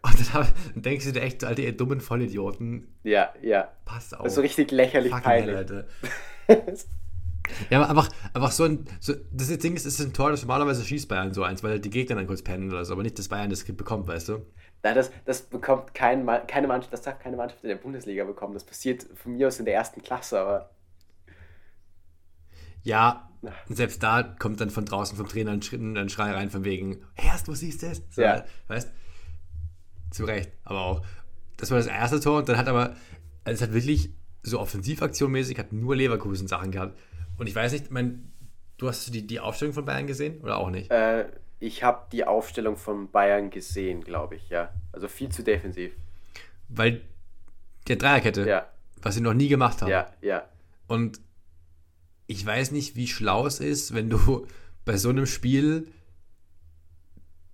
Und dann, dann denkst du dir echt, Alter, ihr dummen Vollidioten, Ja, ja. passt auf. Also richtig lächerlich Fucking peinlich. Alter. [laughs] Ja, aber einfach, einfach so ein. So, das Ding ist, es ist ein Tor, das normalerweise schießt Bayern so eins, weil halt die Gegner dann kurz pennen oder so, aber nicht, dass Bayern das bekommt, weißt du? Nein, das, das bekommt kein, keine Mannschaft, das darf keine Mannschaft in der Bundesliga bekommen. Das passiert von mir aus in der ersten Klasse, aber Ja, selbst da kommt dann von draußen vom Trainer ein, Schritt, ein Schrei rein von wegen, erst, wo siehst du es? So, Ja. Weißt Zu Recht, aber auch. Das war das erste Tor und dann hat aber, also es hat wirklich so offensivaktionmäßig, hat nur Leverkusen Sachen gehabt. Und ich weiß nicht, mein, du hast die, die Aufstellung von Bayern gesehen oder auch nicht? äh, ich habe die Aufstellung von Bayern gesehen, glaube ich, ja. Also viel zu defensiv. Weil der Dreierkette, Ja, was sie noch nie gemacht haben. ja, ja. Und ich weiß nicht, wie schlau es ist, wenn du [laughs] bei so einem Spiel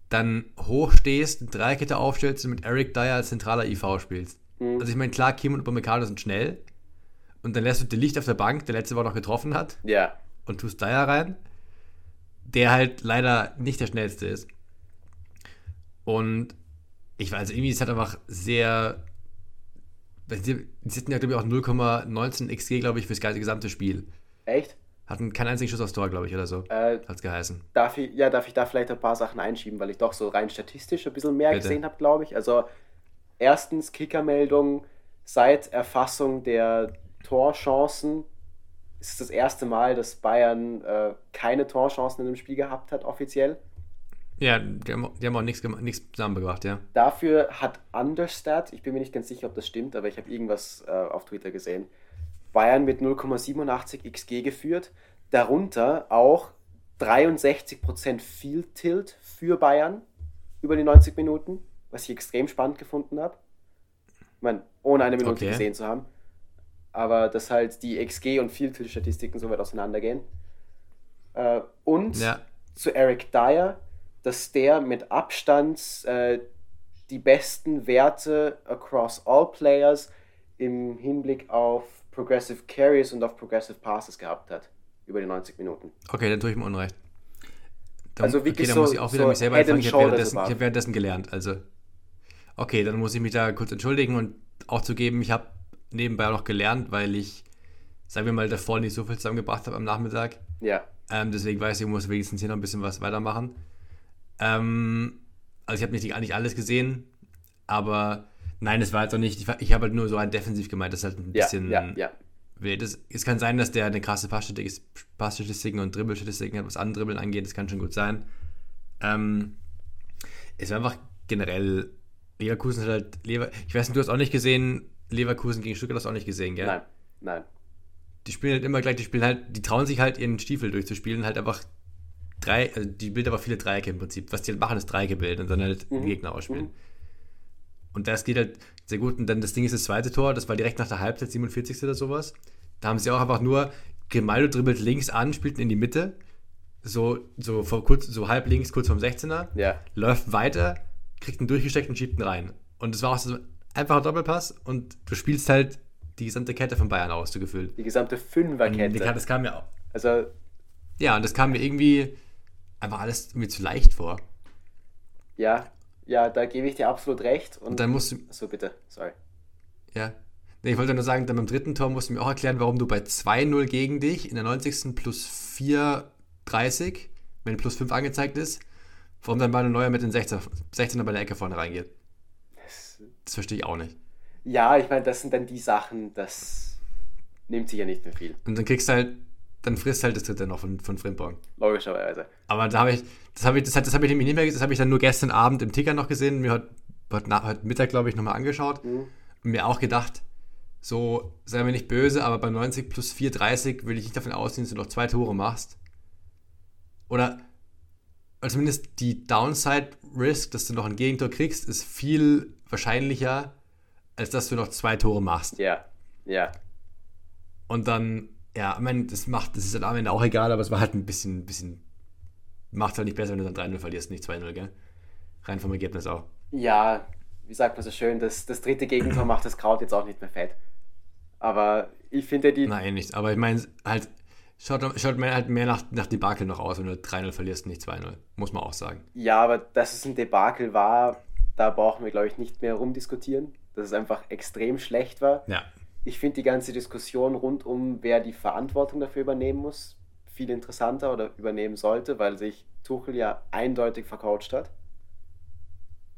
dann hochstehst, eine Dreierkette aufstellst und mit Eric Dyer als zentraler IV spielst. Also ich meine, klar, Kim und Upamecano sind schnell und dann lässt du den Licht auf der Bank, der letzte Woche noch getroffen hat Ja, und tust Dyer rein, der halt leider nicht der schnellste ist. Und ich weiß, irgendwie ist halt einfach sehr. Sie sie hatten ja, glaube ich, auch 0,19 XG, glaube ich, fürs ganze gesamte Spiel. Echt? Hatten keinen einzigen Schuss aufs Tor, glaube ich, oder so. Äh, Hat's geheißen. darf ich, ja, darf ich da vielleicht ein paar Sachen einschieben, weil ich doch so rein statistisch ein bisschen mehr Bitte. gesehen habe, glaube ich. Also erstens Kickermeldung seit Erfassung der Torchancen ist es das erste Mal, dass Bayern äh, keine Torchancen in einem Spiel gehabt hat, offiziell. Ja, die haben, die haben auch nichts, nichts zusammengebracht, ja. Dafür hat Understat, ich bin mir nicht ganz sicher, ob das stimmt, aber ich habe irgendwas äh, auf Twitter gesehen, Bayern mit 0,87 XG geführt. Darunter auch 63% Field Tilt für Bayern über die 90 Minuten, was ich extrem spannend gefunden habe. Ich meine, ohne eine Minute Okay. gesehen zu haben. Aber dass halt die XG und Field Tilt Statistiken so weit auseinandergehen. Äh, und Ja. zu Eric Dyer, dass der mit Abstand äh, die besten Werte across all players im Hinblick auf Progressive Carries und auf Progressive Passes gehabt hat. Über die 90 Minuten. Okay, dann tue ich mir Unrecht. Dann, Also wirklich okay, dann so- muss ich auch wieder so mich selber and Ich habe währenddessen, ich hab währenddessen gelernt. Also, okay, dann muss ich mich da kurz entschuldigen und auch zugeben, ich habe nebenbei auch noch gelernt, weil ich, sagen wir mal, davor nicht so viel zusammengebracht habe am Nachmittag. Ja. Ähm, deswegen weiß ich, ich muss wenigstens hier noch ein bisschen was weitermachen. Ähm, also ich habe nicht, nicht alles gesehen, aber nein, es war halt auch nicht, ich, ich habe halt nur so ein defensiv gemeint, das ist halt ein Ja, bisschen ja, ja. wild ist. Es kann sein, dass der eine krasse Passstatistik- Passstatistiken und Dribbelstatistiken hat, was Andribbeln angeht, das kann schon gut sein. Ähm, es war einfach generell, Leverkusen hat halt, Lever ich weiß nicht, du hast auch nicht gesehen, Leverkusen gegen Stuttgart hast du auch nicht gesehen, gell? Nein, nein. die spielen halt immer gleich, die spielen halt, die trauen sich halt ihren Stiefel durchzuspielen, halt einfach drei, also die bilden aber viele Dreiecke im Prinzip. Was die halt machen, ist Dreiecke bilden und dann halt den Gegner ausspielen. mhm. Und das geht halt sehr gut. Und dann das Ding ist das zweite Tor, das war direkt nach der Halbzeit, 47. oder sowas. Da haben sie auch einfach nur, Grimaldo dribbelt links an, spielt in die Mitte, so, so, vor, kurz, so halb links, kurz vom 16er, Ja. läuft weiter, kriegt ihn durchgesteckt und schiebt ihn rein. Und das war auch so ein einfacher Doppelpass und du spielst halt die gesamte Kette von Bayern aus, so gefühlt. Die gesamte Und Fünferkette. Das kam mir auch. Also, Ja, und das kam mir irgendwie einfach alles mir zu leicht vor. ja, ja, da gebe ich dir absolut recht. Und, Und dann musst du, so bitte, sorry. ja. Nee, ich wollte nur sagen, dann beim dritten Tor musst du mir auch erklären, warum du bei 2-0 gegen dich in der 90. plus 4,30, wenn plus 5 angezeigt ist, warum dann Manuel Neuer mit den 16er, 16er bei der Ecke vorne reingeht. Das verstehe ich auch nicht. Ja, ich meine, das sind dann die Sachen, das nimmt sich ja nicht mehr viel. Und dann kriegst du halt, dann frisst halt das dritte noch von, von Frimpong. Logischerweise. Aber da habe ich, das habe ich, das, das habe ich nämlich nicht mehr, das habe ich dann nur gestern Abend im Ticker noch gesehen, mir heute, heute, heute Mittag, glaube ich, nochmal angeschaut Mhm. und mir auch gedacht, so, sei mir nicht böse, aber bei 90 plus 4,30 will ich nicht davon ausgehen, dass du noch zwei Tore machst. Oder, oder zumindest die Downside Risk, dass du noch ein Gegentor kriegst, ist viel wahrscheinlicher, als dass du noch zwei Tore machst. Ja, ja. Und dann, ja, ich meine, das macht, das ist dann am Ende auch egal, aber es war halt ein bisschen, bisschen, macht halt nicht besser, wenn du dann 3-0 verlierst, nicht 2-0, gell? Rein vom Ergebnis auch. Ja, wie sagt man so schön, das, das dritte Gegentor macht das Kraut jetzt auch nicht mehr fett. Aber ich finde die. Nein, nicht. Aber ich meine, halt, schaut, schaut mir halt mehr nach, nach Debakel noch aus, wenn du 3-0 verlierst, nicht 2-0. Muss man auch sagen. Ja, aber dass es ein Debakel war, da brauchen wir, glaube ich, nicht mehr rumdiskutieren. Dass es einfach extrem schlecht war. Ja. Ich finde die ganze Diskussion rund um, wer die Verantwortung dafür übernehmen muss, viel interessanter oder übernehmen sollte, weil sich Tuchel ja eindeutig vercoacht hat.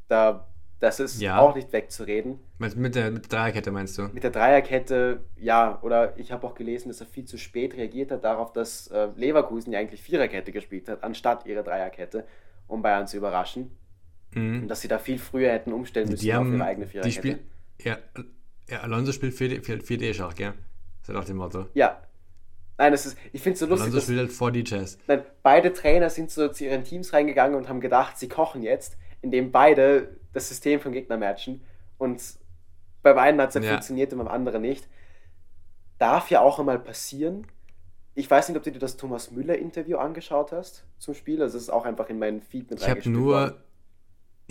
Da, das ist Ja. auch nicht wegzureden. Mit der, mit der Dreierkette meinst du? Mit der Dreierkette, ja, oder ich habe auch gelesen, dass er viel zu spät reagiert hat darauf, dass äh, Leverkusen ja eigentlich Viererkette gespielt hat, anstatt ihre Dreierkette, um Bayern zu überraschen. Und Mhm. dass sie da viel früher hätten umstellen müssen Die auf haben, ihre eigene die Viererkette. spielen, ja, ja, Alonso spielt 4D, 4D Schach, gell? Das ist halt auch dem Motto. Ja. Nein, das ist, ich finde es so lustig, Alonso spielt halt 4D Chess. nein, beide Trainer sind so zu ihren Teams reingegangen und haben gedacht, sie kochen jetzt, indem beide das System vom Gegner matchen. Und beim einen hat es ja Ja. funktioniert und beim anderen nicht. Darf ja auch einmal passieren. Ich weiß nicht, ob du dir das Thomas Müller-Interview angeschaut hast zum Spiel. Also es ist auch einfach in meinen Feed mit Ich habe nur, worden.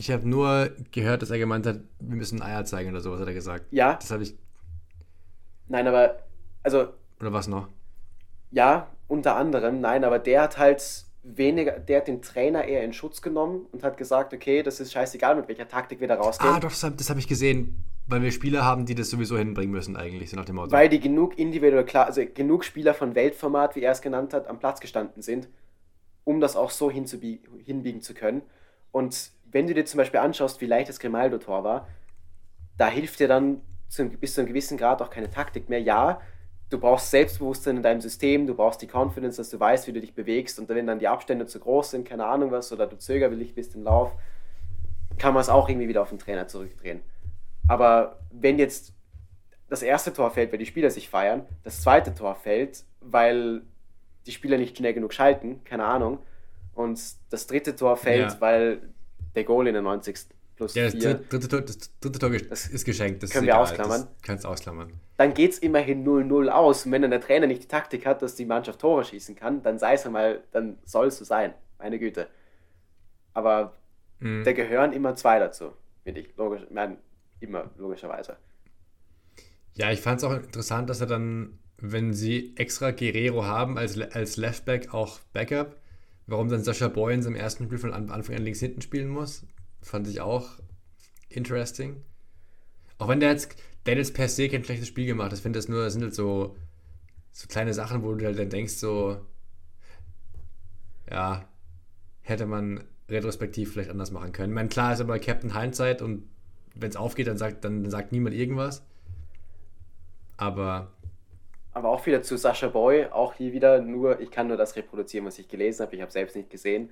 Ich habe nur gehört, dass er gemeint hat, wir müssen Eier zeigen oder sowas, hat er gesagt. Ja, Das habe ich, nein, aber, also oder was noch? Ja, unter anderem, nein, aber der hat halt weniger, der hat den Trainer eher in Schutz genommen und hat gesagt, okay, das ist scheißegal, mit welcher Taktik wir da rausgehen, Ah, doch, das habe hab ich gesehen, weil wir Spieler haben, die das sowieso hinbringen müssen eigentlich, so nach dem Motto. weil die genug individuell klar, also genug Spieler von Weltformat, wie er es genannt hat, am Platz gestanden sind, um das auch so hinzubie- hinbiegen zu können. Und wenn du dir zum Beispiel anschaust, wie leicht das Grimaldo-Tor war, da hilft dir dann zu, bis zu einem gewissen Grad auch keine Taktik mehr. Ja, du brauchst Selbstbewusstsein in deinem System, du brauchst die Confidence, dass du weißt, wie du dich bewegst und wenn dann die Abstände zu groß sind, keine Ahnung was, oder du zögerlich bist im Lauf, kann man es auch irgendwie wieder auf den Trainer zurückdrehen. Aber wenn jetzt das erste Tor fällt, weil die Spieler sich feiern, das zweite Tor fällt, weil die Spieler nicht schnell genug schalten, keine Ahnung, und das dritte Tor fällt, Ja. weil der Goal in der 90. plus Ja, das 4, dritte, Tor, das dritte Tor Das ist geschenkt. Das können wir egal. ausklammern. Kannst ausklammern. dann geht es immerhin 0-0 aus. Und wenn dann der Trainer nicht die Taktik hat, dass die Mannschaft Tore schießen kann, dann sei es einmal, dann soll es so sein. Meine Güte. Aber Mhm. da gehören immer zwei dazu, finde ich. Logisch, ich meine, immer, logischerweise. Ja, ich fand es auch interessant, dass er dann, wenn sie extra Guerrero haben als, als Leftback auch Backup, warum dann Sascha Boy in seinem ersten Spiel von An- Anfang an links hinten spielen muss, fand ich auch interesting. Auch wenn der jetzt, der hat per se kein schlechtes Spiel gemacht. Ich finde das nur, das sind halt so, so kleine Sachen, wo du halt dann denkst, so, ja, hätte man retrospektiv vielleicht anders machen können. Ich meine, klar ist aber Captain Hindsight und wenn es aufgeht, dann sagt, dann sagt niemand irgendwas. Aber Aber auch wieder zu Sascha Boy, auch hier wieder nur, ich kann nur das reproduzieren, was ich gelesen habe, ich habe selbst nicht gesehen.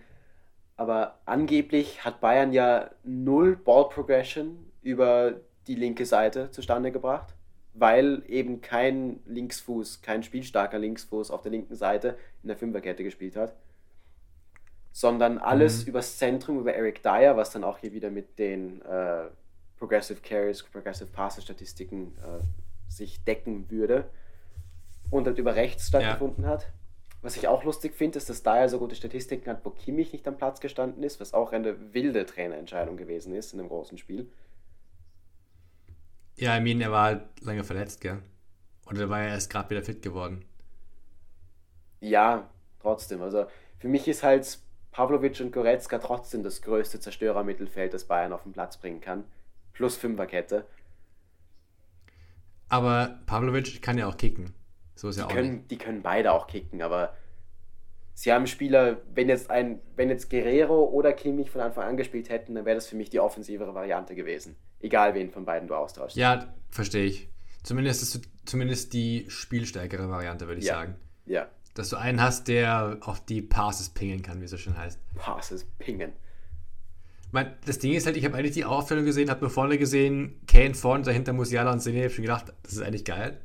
Aber angeblich hat Bayern ja null Ball Progression über die linke Seite zustande gebracht, weil eben kein Linksfuß, kein spielstarker Linksfuß auf der linken Seite in der Fünferkette gespielt hat. Sondern alles übers Zentrum, über Eric Dyer, was dann auch hier wieder mit den äh, Progressive Carries, Progressive Passes Statistiken äh, sich decken würde und halt über rechts stattgefunden hat. Was ich auch lustig finde, ist, dass Dyer so gute Statistiken hat, wo Kimmich nicht am Platz gestanden ist, was auch eine wilde Trainerentscheidung gewesen ist in einem großen Spiel. ja, I mean, er war halt lange verletzt, gell? Oder er war ja erst gerade wieder fit geworden. Ja, trotzdem. Also für mich ist halt Pavlovic und Goretzka trotzdem das größte Zerstörermittelfeld, das Bayern auf den Platz bringen kann. Plus Fünferkette. Aber Pavlovic kann ja auch kicken. So ist ja Die auch nicht. können, die können beide auch kicken, aber sie haben Spieler, wenn jetzt ein, wenn jetzt Guerrero oder Kimmich von Anfang an gespielt hätten, dann wäre das für mich die offensivere Variante gewesen. Egal wen von beiden du austauschst. Ja, verstehe ich. Zumindest ist zumindest die spielstärkere Variante, würde ich Ja. sagen. Ja. Dass du einen hast, der auch die Passes pingen kann, wie es so schön heißt. Passes pingen. Mein, das Ding ist halt, ich habe eigentlich die Aufstellung gesehen, habe nur vorne gesehen, Kane vorne, dahinter Musiala und Sané. Ich habe schon gedacht, das ist eigentlich geil.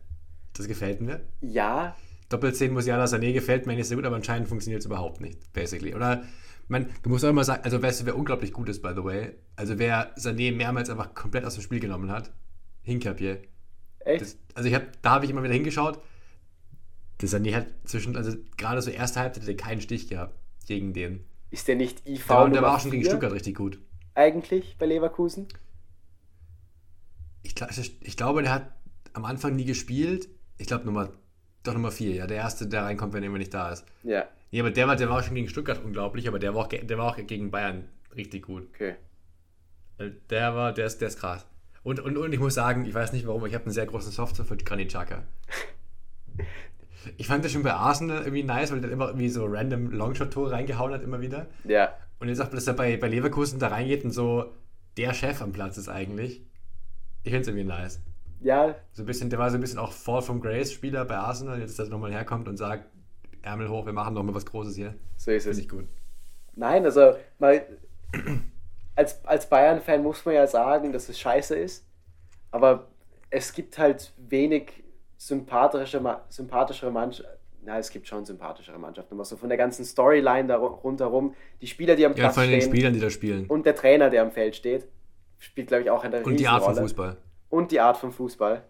Das gefällt mir. Ja, Doppel-10 Musiala Sané gefällt mir nicht so gut, aber anscheinend funktioniert es überhaupt nicht, basically. Oder, man, du musst auch immer sagen, also weißt du, wer unglaublich gut ist, by the way? Also wer Sané mehrmals einfach komplett aus dem Spiel genommen hat. Hinkapier. echt? Das, also ich hab, da habe ich immer wieder hingeschaut. Der Sané hat zwischen, also gerade so erste Halbzeit hat er keinen Stich gehabt gegen den. ist der nicht IV Der war, der war auch schon gegen Stuttgart richtig gut. eigentlich bei Leverkusen? Ich, ich glaube, der hat am Anfang nie gespielt. Ich glaube Nummer, doch Nummer 4, ja. Der erste, der reinkommt, wenn jemand nicht da ist. Ja, Nee, aber der war, der war auch schon gegen Stuttgart unglaublich, aber der war auch, der war auch gegen Bayern richtig gut. okay. Der war, der ist, der ist krass. Und, und, und ich muss sagen, ich weiß nicht warum, aber ich habe einen sehr großen Software für Granit Xhaka. [laughs] Ich fand das schon bei Arsenal irgendwie nice, weil der immer irgendwie so random Longshot-Tore reingehauen hat, immer wieder. Ja, Und jetzt auch, dass er bei, bei Leverkusen da reingeht und so der Chef am Platz ist eigentlich. Ich finde es irgendwie nice. Ja, So ein bisschen, der war so ein bisschen auch Fall from Grace Spieler bei Arsenal, jetzt dass er nochmal herkommt und sagt, Ärmel hoch, wir machen nochmal was Großes hier. so ist es. Finde ich gut. Nein, also mal als, als Bayern-Fan muss man ja sagen, dass es scheiße ist. Aber es gibt halt wenig sympathische, sympathischere Mannschaften. Na, es gibt schon sympathischere Mannschaften, aber so von der ganzen Storyline da ru- rundherum, die Spieler, die am Ja, Platz vor allem den stehen Spielern, die da spielen. und der Trainer, der am Feld steht, spielt, glaube ich, auch eine Und die Art von. Fußball. Und die Art von Fußball.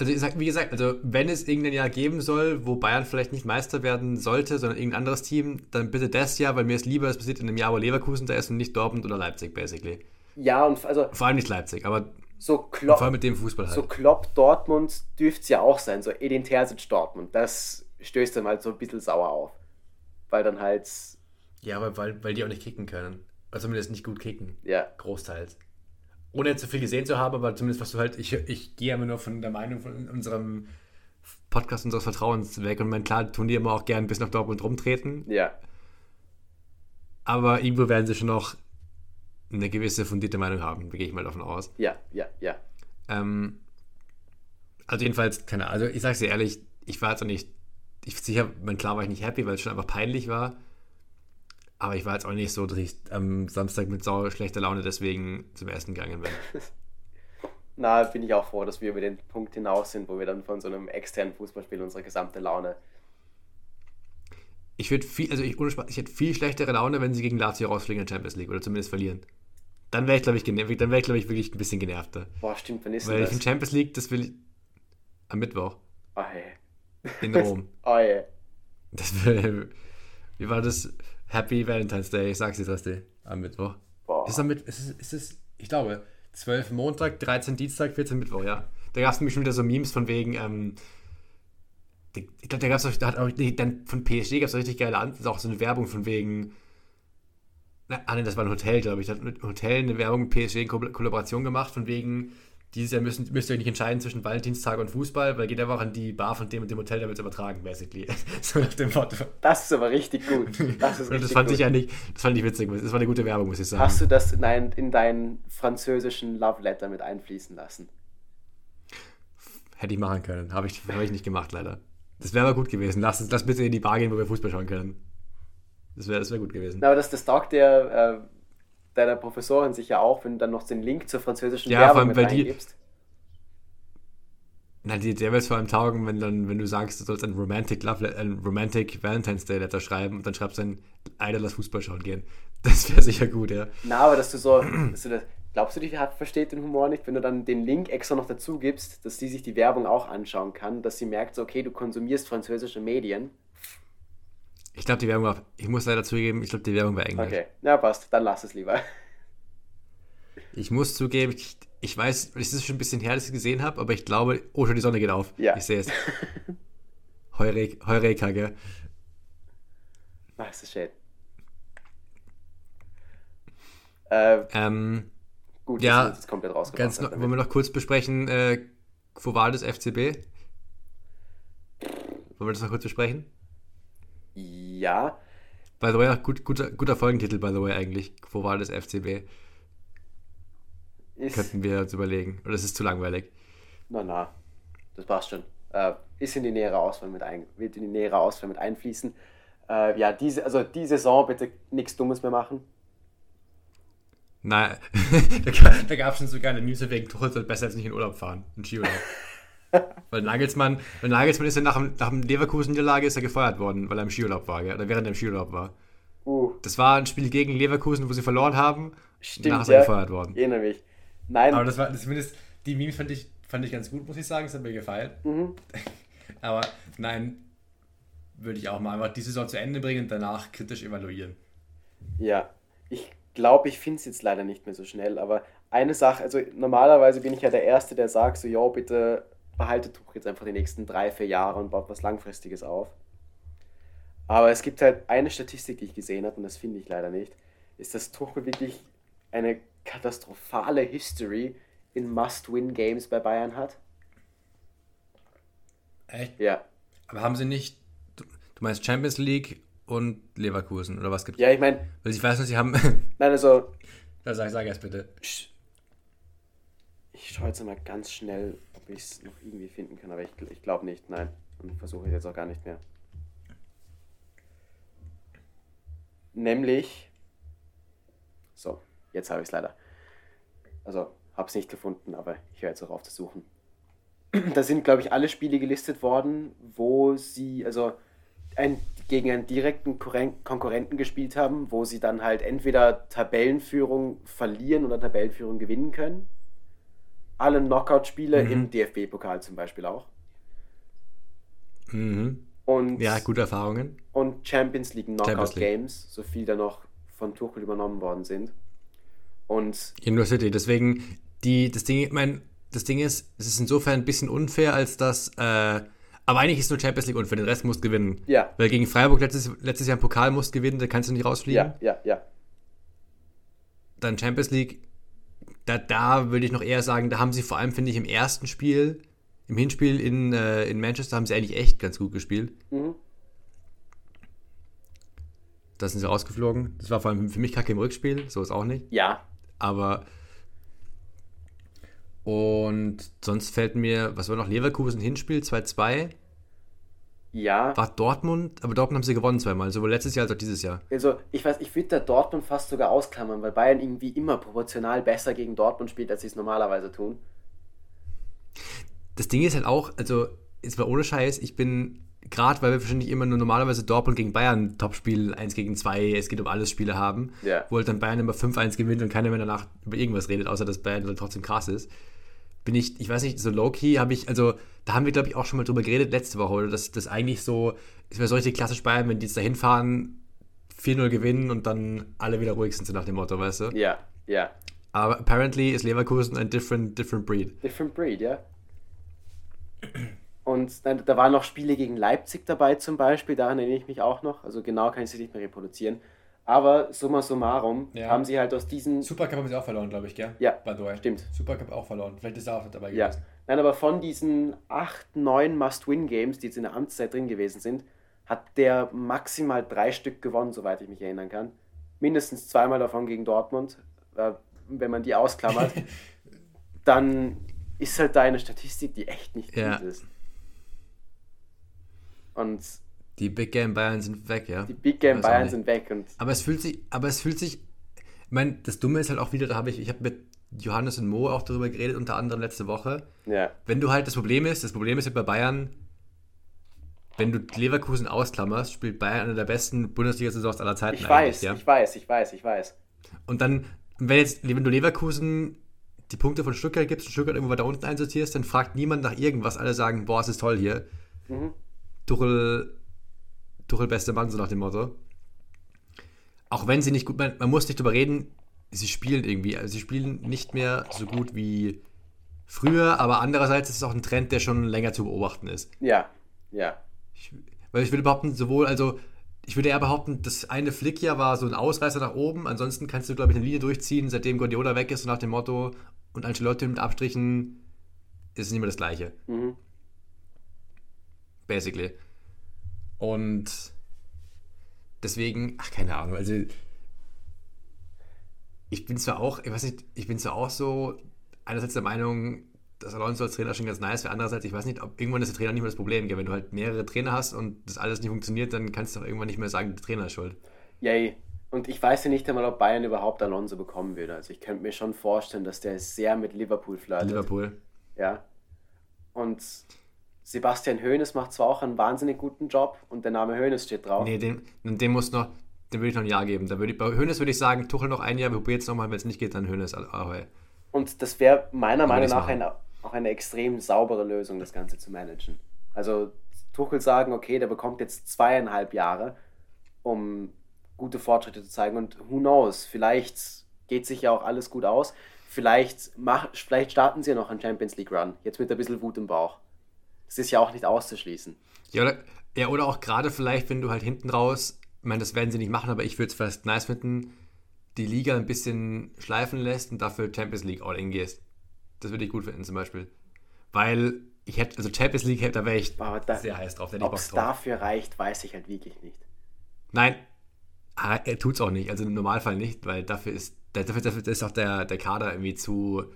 Also ich sag, wie gesagt, also wenn es irgendein Jahr geben soll, wo Bayern vielleicht nicht Meister werden sollte, sondern irgendein anderes Team, dann bitte das Jahr, weil mir ist lieber, es passiert in einem Jahr, wo Leverkusen da ist und nicht Dortmund oder Leipzig, basically. Ja, und also Vor allem nicht Leipzig, aber so vor Klopp, allem mit dem Fußball halt. so Klopp Dortmund dürfte es ja auch sein, so Edin Terzic Dortmund. Das stößt dann halt so ein bisschen sauer auf. Weil dann halt, Ja, aber weil, weil die auch nicht kicken können. Oder zumindest nicht gut kicken. ja, Großteils. Ohne jetzt so viel gesehen zu haben, aber zumindest was du halt, ich, ich gehe immer nur von der Meinung von unserem Podcast unseres Vertrauens weg und mein klar tun die immer auch gern bis nach Dortmund rumtreten, ja, aber irgendwo werden sie schon noch eine gewisse fundierte Meinung haben, da gehe ich mal davon aus. ja, ja, ja. Ähm, Also jedenfalls, keine Ahnung, also ich sag's dir ehrlich, ich war jetzt auch nicht, ich sicher, mein klar war ich nicht happy, weil es schon einfach peinlich war. Aber ich war jetzt auch nicht so, dass ich am Samstag mit sau schlechter Laune deswegen zum Essen gegangen bin. [laughs] Na, bin ich auch froh, dass wir über den Punkt hinaus sind, wo wir dann von so einem externen Fußballspiel unsere gesamte Laune. Ich würde viel, also ich, ich hätte viel schlechtere Laune, wenn sie gegen Lazio rausfliegen in der Champions League oder zumindest verlieren. Dann wäre ich, glaube ich, genervt, dann wäre ich, glaube ich, wirklich ein bisschen genervter. Boah, stimmt, wann ist Weil denn ich in das? Champions League, das will ich am Mittwoch Oh, hey. in Rom. [laughs] Oh, hey. Das will, wie war das? Happy Valentine's Day, ich sag's dir, Rasti, am Mittwoch. Boah. Ist, es am Mitt- ist, es, ist es, ich glaube, 12 Montag, 13 Dienstag, 14 Mittwoch, ja. Da gab es nämlich schon wieder so Memes von wegen, ähm, ich glaube, da gab es auch, da hat auch nee, dann von PSG gab es richtig geile An auch so eine Werbung von wegen, na, ah, nee, das war ein Hotel, glaube ich, da hat ein Hotel eine Werbung mit PSG in Ko Kollaboration gemacht, von wegen, dieses Jahr müssen, müsst ihr euch nicht entscheiden zwischen Valentinstag und Fußball, weil geht einfach an die Bar von dem und dem Hotel, da wird es übertragen, basically. [laughs] so nach dem Motto. Das ist aber richtig gut. Das ist [laughs] richtig das fand gut. ich eigentlich, das fand ich witzig, das war eine gute Werbung, muss ich sagen. Hast du das in, dein, in deinen französischen Love Letter mit einfließen lassen? Hätte ich machen können. Habe ich, hab ich nicht gemacht, leider. Das wäre aber gut gewesen. Lass, uns- lass bitte in die Bar gehen, wo wir Fußball schauen können. Das wäre das wär gut gewesen. Na, aber das, das taugt der, äh, deiner Professorin sicher auch, wenn du dann noch den Link zur französischen Ja, Werbung vor allem, mit weil die-. Na, die, der wird es vor allem taugen, wenn, dann, wenn du sagst, du sollst ein Romantic, Love ein Romantic Valentine's Day Letter schreiben und dann schreibst du ein Alter, lass Fußball schauen gehen. [laughs] Das wäre sicher gut, ja. Na, aber dass du so, dass du das, glaubst du, die versteht den Humor nicht, wenn du dann den Link extra noch dazu gibst, dass die sich die Werbung auch anschauen kann, dass sie merkt, so, okay, du konsumierst französische Medien. Ich glaube, die Werbung war, ich muss leider zugeben, ich glaube, die Werbung war Englisch. Okay, na passt, dann lass es lieber. Ich muss zugeben, ich, ich weiß, es ist schon ein bisschen her, dass ich es gesehen habe, aber ich glaube, oh, schon die Sonne geht auf. Ja. Ich sehe es. [laughs] Heureka, Heureka, gell? Es ist schön. Äh, Ähm, gut, Ja, das komplett rausgebracht noch, haben wollen wir noch kurz besprechen, äh, wo war das FCB? Wollen wir das noch kurz besprechen? Ja, By the way, gut, guter, guter Folgentitel, by the way, eigentlich. Wo war das FCB? ist. Könnten wir uns überlegen. Oder ist es zu langweilig? Na, na, das passt schon. Äh, ist in die nähere Auswahl mit ein, wird in die nähere Auswahl mit einfließen. Äh, ja, diese, also die Saison bitte nichts Dummes mehr machen. Nein, [laughs] da gab es schon sogar eine News wegen Tuchel soll besser als nicht in Urlaub fahren. In Skiurlaub. [laughs] weil Nagelsmann, weil Nagelsmann ist ja nach, dem- nach dem Leverkusen-Niederlage ist er gefeuert worden, weil er im Skiurlaub war, gell? oder während er im Skiurlaub war. Uh, Das war ein Spiel gegen Leverkusen, wo sie verloren haben. stimmt, Danach ist er ja. gefeuert worden. Ich erinnere mich. Nein, Aber das war zumindest, die Memes fand ich, fand ich ganz gut, muss ich sagen. Das hat mir gefallen. Mhm. [laughs] Aber nein, würde ich auch mal einfach die Saison zu Ende bringen und danach kritisch evaluieren. ja. Ich glaube, ich finde es jetzt leider nicht mehr so schnell, aber eine Sache, also normalerweise bin ich ja der Erste, der sagt so, jo, bitte behaltet Tuch jetzt einfach die nächsten drei, vier Jahre und baut was Langfristiges auf. Aber es gibt halt eine Statistik, die ich gesehen habe, und das finde ich leider nicht, ist, dass Tuchel wirklich eine katastrophale History in Must-Win-Games bei Bayern hat. Echt? Ja. Aber haben sie nicht, du, du meinst Champions League und Leverkusen oder was gibt's? Ja, ich meine, ich weiß nicht, sie haben. [laughs] nein, also, da sag, sag erst bitte. ich schaue jetzt mal ganz schnell, ich es noch irgendwie finden kann, aber ich, ich glaube nicht, nein. Und versuche ich jetzt auch gar nicht mehr. Nämlich, so, jetzt habe ich es leider. Also, habe es nicht gefunden, aber ich höre jetzt auch auf zu suchen. [clears throat] Da sind, glaube ich, alle Spiele gelistet worden, wo sie, also ein, gegen einen direkten Konkurrenten gespielt haben, wo sie dann halt entweder Tabellenführung verlieren oder Tabellenführung gewinnen können. Alle Knockout-Spiele Mhm. im DFB-Pokal zum Beispiel auch. Mhm. Und, Ja, gute Erfahrungen. und Champions League Knockout. Games, so viel da noch von Tuchel übernommen worden sind. Und University. Deswegen, die, das Ding, ich mein, das Ding ist, es ist insofern ein bisschen unfair, als dass, äh, aber eigentlich ist nur Champions League unfair, den Rest musst gewinnen. ja, Weil gegen Freiburg letztes, letztes Jahr im Pokal musst gewinnen, da kannst du nicht rausfliegen. ja, ja, ja. Dann Champions League, da, da würde ich noch eher sagen, da haben sie vor allem, finde ich, im ersten Spiel, im Hinspiel in, äh, in Manchester haben sie eigentlich echt ganz gut gespielt. Mhm. Da sind sie rausgeflogen. Das war vor allem für mich kacke im Rückspiel, so ist auch nicht. Ja, Aber Und sonst fällt mir, was war noch, Leverkusen Hinspiel 2-2. Ja. War Dortmund, aber Dortmund haben sie gewonnen zweimal, sowohl letztes Jahr als auch dieses Jahr. Also, ich weiß, ich würde da Dortmund fast sogar ausklammern, weil Bayern irgendwie immer proportional besser gegen Dortmund spielt, als sie es normalerweise tun. Das Ding ist halt auch, also, jetzt mal ohne Scheiß, ich bin, gerade weil wir wahrscheinlich immer nur normalerweise Dortmund gegen Bayern Topspiel 1 gegen 2, es geht um alles Spiele haben, Ja. wo halt dann Bayern immer 5-1 gewinnt und keiner mehr danach über irgendwas redet, außer dass Bayern dann trotzdem krass ist. Bin ich, ich weiß nicht, so low-key habe ich, also da haben wir, glaube ich, auch schon mal drüber geredet letzte Woche, oder dass das eigentlich so, es wäre so richtig klassisch Bayern, wenn die jetzt da hinfahren, 4-0 gewinnen und dann alle wieder ruhig sind, so nach dem Motto, weißt du? Ja, ja. Aber apparently ist Leverkusen ein different, different breed. Different breed, ja. Und dann, da waren noch Spiele gegen Leipzig dabei zum Beispiel, daran erinnere ich mich auch noch. Also genau kann ich sie nicht mehr reproduzieren. Aber summa summarum Ja. haben sie halt aus diesen. Supercup haben sie auch verloren, glaube ich, gell? Ja, By the way. stimmt. Supercup auch verloren. Vielleicht ist er auch mit dabei Ja. Nein, aber von diesen acht, neun Must-Win-Games, die jetzt in der Amtszeit drin gewesen sind, hat der maximal drei Stück gewonnen, soweit ich mich erinnern kann. Mindestens zweimal davon gegen Dortmund. Äh, Wenn man die ausklammert, [laughs] dann ist halt da eine Statistik, die echt nicht Ja. gut ist. Und Die Big Game Bayern sind weg, ja. die Big Game Bayern sind weg. Und Aber es fühlt sich, aber es fühlt sich, ich meine, das Dumme ist halt auch wieder, da habe ich, ich habe mit Johannes und Mo auch darüber geredet, unter anderem letzte Woche. ja, Wenn du halt, das Problem ist, das Problem ist halt bei Bayern, wenn du Leverkusen ausklammerst, spielt Bayern eine der besten Bundesliga-Saisons aller Zeiten ich weiß, ja. ich weiß, ich weiß, ich weiß. Und dann, wenn jetzt, wenn du Leverkusen die Punkte von Stuttgart gibst und Stuttgart irgendwo weiter unten einsortierst, dann fragt niemand nach irgendwas. Alle sagen, boah, es ist toll hier. Mhm. Tuchel, Tuchel beste Mann, so nach dem Motto. Auch wenn sie nicht gut, man, man muss nicht drüber reden, sie spielen irgendwie, also sie spielen nicht mehr so gut wie früher, aber andererseits ist es auch ein Trend, der schon länger zu beobachten ist. Ja, ja. Ich, weil ich würde behaupten, sowohl, also ich würde eher behaupten, das eine Flickjahr war so ein Ausreißer nach oben. Ansonsten kannst du, glaube ich, eine Linie durchziehen, seitdem Guardiola weg ist, so nach dem Motto und Ancelotti mit Abstrichen ist es nicht mehr das Gleiche. Mhm. Basically. Und deswegen, ach, keine Ahnung, also ich bin zwar auch, ich weiß nicht, ich bin zwar auch so einerseits der Meinung, dass Alonso als Trainer schon ganz nice wäre, andererseits, ich weiß nicht, ob irgendwann ist der Trainer nicht mehr das Problem, gell? wenn du halt mehrere Trainer hast und das alles nicht funktioniert, dann kannst du auch irgendwann nicht mehr sagen, der Trainer ist schuld. Yay. Und ich weiß ja nicht einmal, ob Bayern überhaupt Alonso bekommen würde. Also ich könnte mir schon vorstellen, dass der sehr mit Liverpool flirtet. Liverpool. Ja. Und Sebastian Hoeneß macht zwar auch einen wahnsinnig guten Job und der Name Hoeneß steht drauf. Nee, dem, dem muss noch, dem würde ich noch ein Jahr geben. Da würde ich, bei Hönes würde ich sagen, Tuchel noch ein Jahr, wir probieren jetzt nochmal, wenn es nicht geht, dann Hönes. Ahoi. Und das wäre meiner man Meinung nach eine, auch eine extrem saubere Lösung, das Ganze zu managen. Also Tuchel sagen, okay, der bekommt jetzt zweieinhalb Jahre, um gute Fortschritte zu zeigen. Und who knows, vielleicht geht sich ja auch alles gut aus. Vielleicht, mach, vielleicht starten sie ja noch einen Champions League Run, jetzt mit ein bisschen Wut im Bauch. Das ist ja auch nicht auszuschließen. Ja oder, ja, oder auch gerade vielleicht, wenn du halt hinten raus, ich meine, das werden sie nicht machen, aber ich würde es fast nice finden, die Liga ein bisschen schleifen lässt und dafür Champions League All-In gehst. Das würde ich gut finden zum Beispiel. Weil ich hätte, also Champions League, da wäre ich Aber da, sehr heiß drauf, hätte ob es dafür reicht, weiß ich halt wirklich nicht. Nein, er tut's auch nicht, also im Normalfall nicht, weil dafür ist, dafür, dafür ist auch der, der Kader irgendwie zu,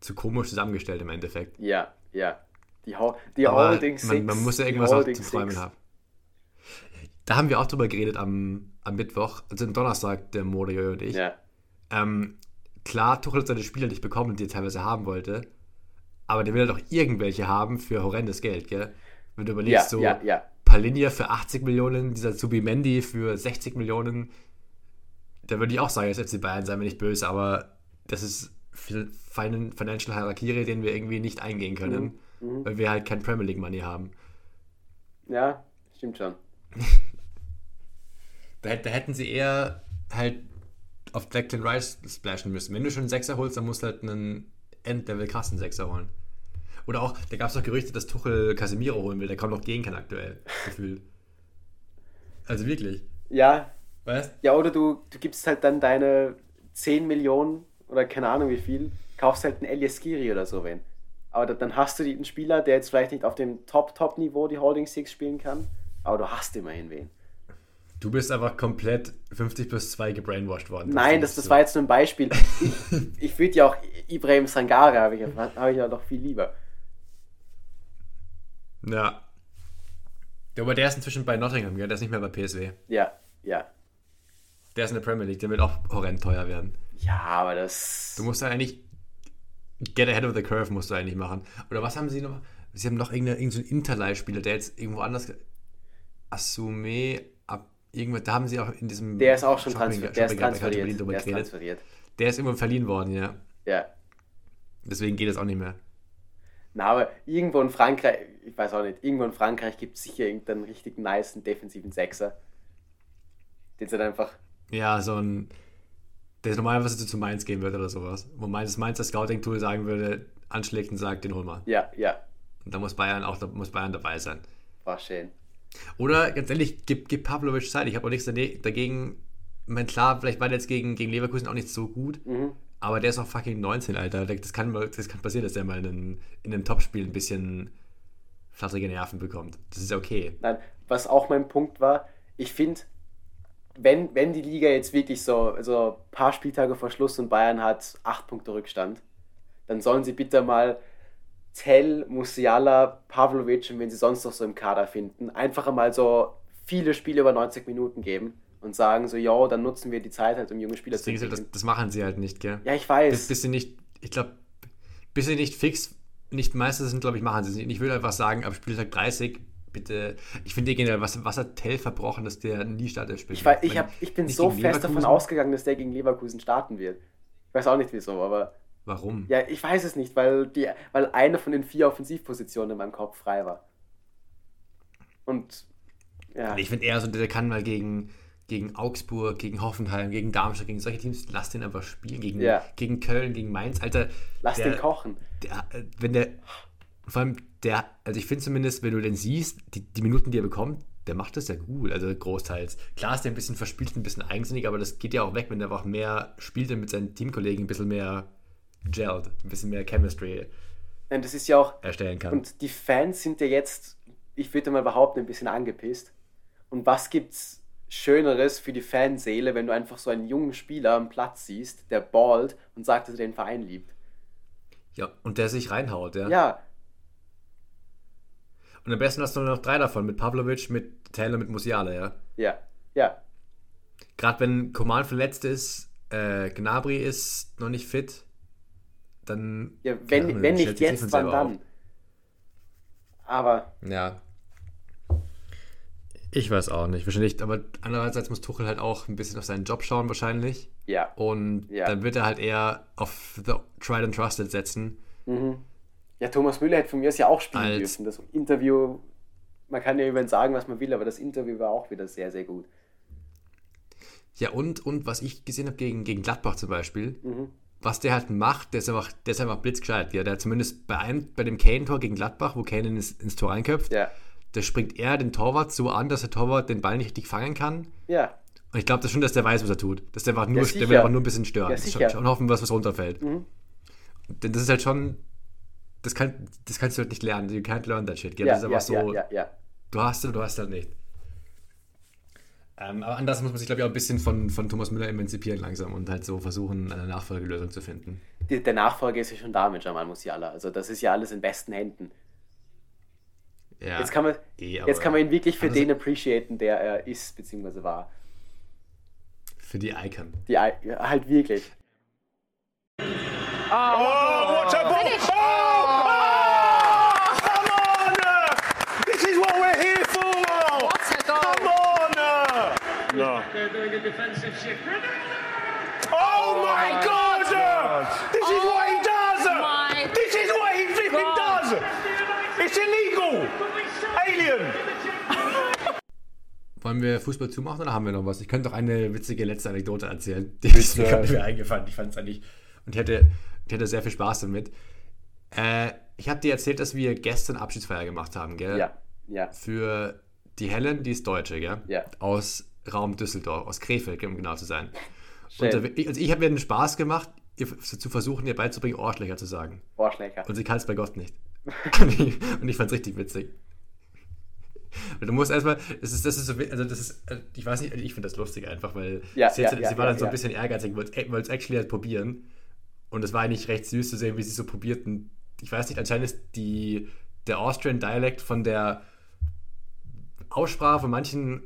zu komisch zusammengestellt im Endeffekt. Ja, ja. Die, Ho die Aber Holding man, man muss ja irgendwas auch zu träumen haben. Da haben wir auch drüber geredet am, am Mittwoch, also am Donnerstag, der Morio und ich. Ja, Ähm, klar, Tuchel hat seine Spieler nicht bekommen, die er teilweise haben wollte, aber der will doch irgendwelche haben für horrendes Geld, gell? Wenn du ja, überlegst, so ja, ja. Palinja für 80 Millionen, dieser Zubimendi für 60 Millionen, da würde ich auch sagen, jetzt FC Bayern, seien wir nicht böse, aber das ist fin- Financial Harakiri, den wir irgendwie nicht eingehen können, Mhm. Weil wir halt kein Premier League Money haben. Ja, stimmt schon. [laughs] Da, da hätten sie eher halt auf Declan Rice splashen müssen. Wenn du schon einen Sechser holst, dann musst du halt einen Endlevel krassen Sechser holen. Oder auch, da gab es noch Gerüchte, dass Tuchel Casemiro holen will, der kaum noch gehen kann aktuell, [laughs] gefühlt. Also wirklich. Ja, Weißt ja, oder du, du gibst halt dann deine 10 Millionen oder keine Ahnung wie viel, kaufst halt einen Elias Giri oder so wen. Aber da, dann hast du einen Spieler, der jetzt vielleicht nicht auf dem Top-Top-Niveau die Holding Six spielen kann, aber du hast immerhin wen. Du bist einfach komplett 50 plus 2 gebrainwashed worden. Nein, das, das war jetzt nur ein Beispiel. [laughs] Ich, würde ja auch Ibrahim Sangare, habe ich, hab ich ja noch viel lieber. Ja. Ja, Aber der ist inzwischen bei Nottingham, gell? der ist nicht mehr bei PSW. Ja, ja. Der ist in der Premier League, der wird auch horrend teuer werden. Ja, aber das. Du musst dann eigentlich get ahead of the curve musst du eigentlich machen. Oder was haben sie noch? Sie haben noch irgendeinen irgendein Interleih-Spieler, der jetzt irgendwo anders. Asume, ab irgendwo, da haben sie auch in diesem. Der ist auch schon Shopping- transfer der ist Shopping transferiert. Der ist transferiert. Der ist irgendwo verliehen worden, ja. Ja. Deswegen geht es auch nicht mehr. Na, aber irgendwo in Frankreich, ich weiß auch nicht, irgendwo in Frankreich gibt es sicher irgendeinen richtig niceen defensiven Sechser. Den sie dann einfach. Ja, so ein. Der normalerweise zu Mainz gehen würde oder sowas. Wo Mainz, Mainz das Scouting-Tool sagen würde, anschlägt und sagt, den hol mal. Ja, ja. Und da muss Bayern auch da muss Bayern dabei sein. War schön. Oder ganz ehrlich, gib, gib Pavlovic Zeit. Ich habe auch nichts dagegen. Ich meine, klar, vielleicht war der jetzt gegen, gegen Leverkusen auch nicht so gut, Mhm. aber der ist auch fucking 19, Alter. Das kann, mal- das kann passieren, dass der mal in, einem- in einem Topspiel ein bisschen flatterige Nerven bekommt. Das ist ja okay. Nein, was auch mein Punkt war, ich finde, wenn, wenn die Liga jetzt wirklich so, so ein paar Spieltage vor Schluss und Bayern hat acht Punkte Rückstand, dann sollen sie bitte mal Tell, Musiala, Pavlovic und wenn sie sonst noch so im Kader finden, einfach einmal so viele Spiele über 90 Minuten geben und sagen so, ja, dann nutzen wir die Zeit halt, um junge Spieler Das, zu entwickeln. das, das machen sie halt nicht, gell? Ja, ich Bis, weiß. bis sie nicht, ich glaube, bis sie nicht fix, nicht Meister sind, glaube ich, machen sie es nicht. Ich würde einfach sagen, ab Spieltag 30, bitte, ich finde generell, was, was hat Tell verbrochen, dass der nie Startelf spielt? Ich, weiß, ich, hab, ich bin so fest davon ausgegangen, dass der gegen Leverkusen starten wird. Ich weiß auch nicht wieso, aber Warum? Ja, ich weiß es nicht, weil, die, weil eine von den vier Offensivpositionen in meinem Kopf frei war. Und ja, Ich finde eher so, der kann mal gegen, gegen Augsburg, gegen Hoffenheim, gegen Darmstadt, gegen solche Teams, lass den einfach spielen. Gegen, Ja. gegen Köln, gegen Mainz. Alter, lass der, den kochen. Der, wenn der, vor allem der, also ich finde zumindest, wenn du den siehst, die, die Minuten, die er bekommt, der macht das ja gut, also großteils. Klar ist der ein bisschen verspielt, ein bisschen eigensinnig, aber das geht ja auch weg, wenn der einfach mehr spielt und mit seinen Teamkollegen ein bisschen mehr gelled, ein bisschen mehr Chemistry Nein, das ist ja auch. erstellen kann. Und die Fans sind ja jetzt, ich würde mal behaupten, ein bisschen angepisst. Und was gibt's Schöneres für die Fanseele, wenn du einfach so einen jungen Spieler am Platz siehst, der ballt und sagt, dass er den Verein liebt? ja, und der sich reinhaut, ja. Ja, Und am besten hast du nur noch drei davon, mit Pavlovic, mit Taylor, mit Musiala, ja. ja, ja. Gerade wenn Koman verletzt ist, äh, Gnabry ist noch nicht fit, dann. ja wenn, Ahnung, wenn nicht jetzt, wann dann? Aber auf. Ja. Ich weiß auch nicht, wahrscheinlich, aber andererseits muss Tuchel halt auch ein bisschen auf seinen Job schauen, wahrscheinlich. ja. Und Ja. dann wird er halt eher auf the Tried and Trusted setzen. Mhm. Ja, Thomas Müller hätte von mir aus ja auch spielen Als- dürfen. Das Interview, man kann ja über ihn sagen, was man will, aber das Interview war auch wieder sehr, sehr gut. Ja, und, und was ich gesehen habe gegen, gegen Gladbach zum Beispiel, Mhm. was der halt macht, der ist einfach, der ist einfach blitzgescheit. Ja, der zumindest bei, einem, bei dem Kane-Tor gegen Gladbach, wo Kane ins, ins Tor reinköpft, Ja, da springt er den Torwart so an, dass der Torwart den Ball nicht richtig fangen kann. ja, Und ich glaube das schon, dass der weiß, was er tut. Dass der einfach nur, Ja, der will einfach nur ein bisschen stören. Ja, schon hoffen, was was runterfällt. Mhm. Denn das ist halt schon, das, kann, das kannst du halt nicht lernen. You can't learn that shit. Gell? ja, das ist einfach so, du hast es oder du hast es halt nicht. Ähm, aber anders muss man sich, glaube ich, auch ein bisschen von, von Thomas Müller emanzipieren langsam und halt so versuchen, eine Nachfolgelösung zu finden. Die, der Nachfolger ist ja schon da mit Jamal Musiala. Also das ist ja alles in besten Händen. Ja, Jetzt kann man, eh, jetzt kann man ihn wirklich für den appreciaten, der er ist, beziehungsweise war. Für die Icon. Die, halt wirklich. Oh, what a ball! Oh, oh, come on! uh, This is what we're here for! What a goal. Come on! uh. No. They're doing a defensive shift. Oh my God! uh, This is what he does! uh, my This is what he flipping God. does! It's illegal! Alien! Wollen wir Fußball zumachen oder haben wir noch was? Ich könnte doch eine witzige letzte Anekdote erzählen. Die ist mir gerade wieder eingefallen. Ich fand es eigentlich. Und ich hatte, ich hatte sehr viel Spaß damit. Äh, ich habe dir erzählt, dass wir gestern Abschiedsfeier gemacht haben, gell? Ja, ja. Für die Helen, die ist Deutsche, gell? Ja. Aus Raum Düsseldorf, aus Krefeld, um genau zu sein. Und da, ich- also ich habe mir den Spaß gemacht, ihr zu versuchen, ihr beizubringen, Ohrschläger zu sagen. Ohrschläger. Und sie kann es bei Gott nicht. [laughs] [laughs] Und ich, und ich fand es richtig witzig. Du musst erstmal, das ist, das ist so, also das ist, äh, ich weiß nicht, ich finde das lustig einfach, weil Ja, sie, ja, sie ja, war dann so ein bisschen ehrgeizig, wollte es actually halt probieren. Und es war eigentlich recht süß zu sehen, wie sie so probierten. Ich weiß nicht, anscheinend ist die, der Austrian Dialect von der Aussprache von manchen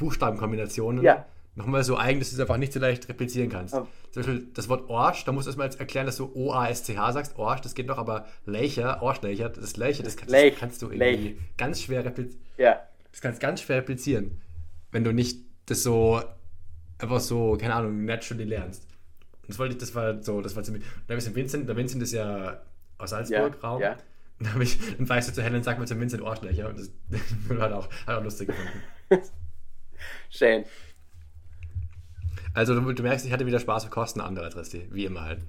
Buchstabenkombinationen Ja. nochmal so eigen, dass du es einfach nicht so leicht replizieren kannst. Oh. Zum Beispiel das Wort Orsch, da musst du erstmal erklären, dass du O-A-S-C-H sagst. Orsch, das geht noch, aber Leicher, Orschleicher, das ist Leicher, das, kann- das kannst du irgendwie ganz schwer replizieren. Ja. Das kannst du ganz schwer replizieren, wenn du nicht das so einfach so, keine Ahnung, naturally lernst. Und das wollte ich, das war so, das war ziemlich. Und dann habe ich den Vincent, der Vincent ist ja aus Salzburg, Ja, Raum. ja. Dann, ich, dann ich so zu Helen, sag mal zum Vincent Orschleicher. Und das [laughs] hat auch, hat auch lustig gefunden. [laughs] Schön. Also du, du merkst, ich hatte wieder Spaß für Kosten andere Adresse, wie immer halt.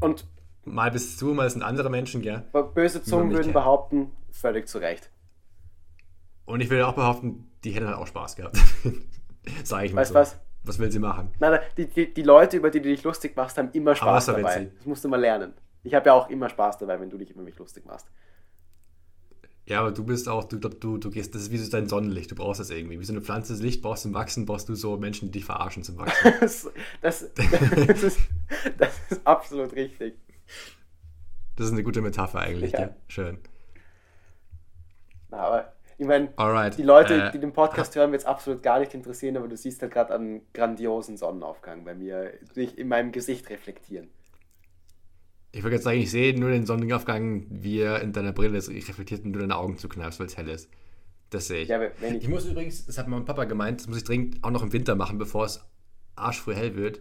Und Mal bist du, mal sind andere Menschen, gell? böse Zungen würden kennen. behaupten, völlig zu Recht. Und ich will auch behaupten, die Helen hat auch Spaß gehabt. [laughs] Sag ich mal Weißt so. was? Was will sie machen? Nein, nein, die, die, die Leute, über die du dich lustig machst, haben immer Spaß dabei. witzig. Das musst du mal lernen. Ich habe ja auch immer Spaß dabei, wenn du dich über mich lustig machst. Ja, aber du bist auch, du, du, du gehst, das ist wie so dein Sonnenlicht, du brauchst das irgendwie. Wie so eine Pflanze das Licht brauchst zum Wachsen, brauchst du so Menschen, die dich verarschen zum Wachsen. [laughs] Das, das, das, ist, das ist absolut richtig. Das ist eine gute Metapher eigentlich, Ja. ja. Schön. Na, aber ich meine, Alright. die Leute, äh, die den Podcast hören, wird es absolut gar nicht interessieren, aber du siehst halt gerade einen grandiosen Sonnenaufgang bei mir nicht in meinem Gesicht reflektieren. Ich würde jetzt sagen, ich sehe nur den Sonnenaufgang, wie er in deiner Brille ist, reflektiert und du deine Augen zukneifst, weil es hell ist. Das sehe ich. Ja, ich, Ich muss übrigens, das hat mein Papa gemeint, das muss ich dringend auch noch im Winter machen, bevor es arschfrüh hell wird.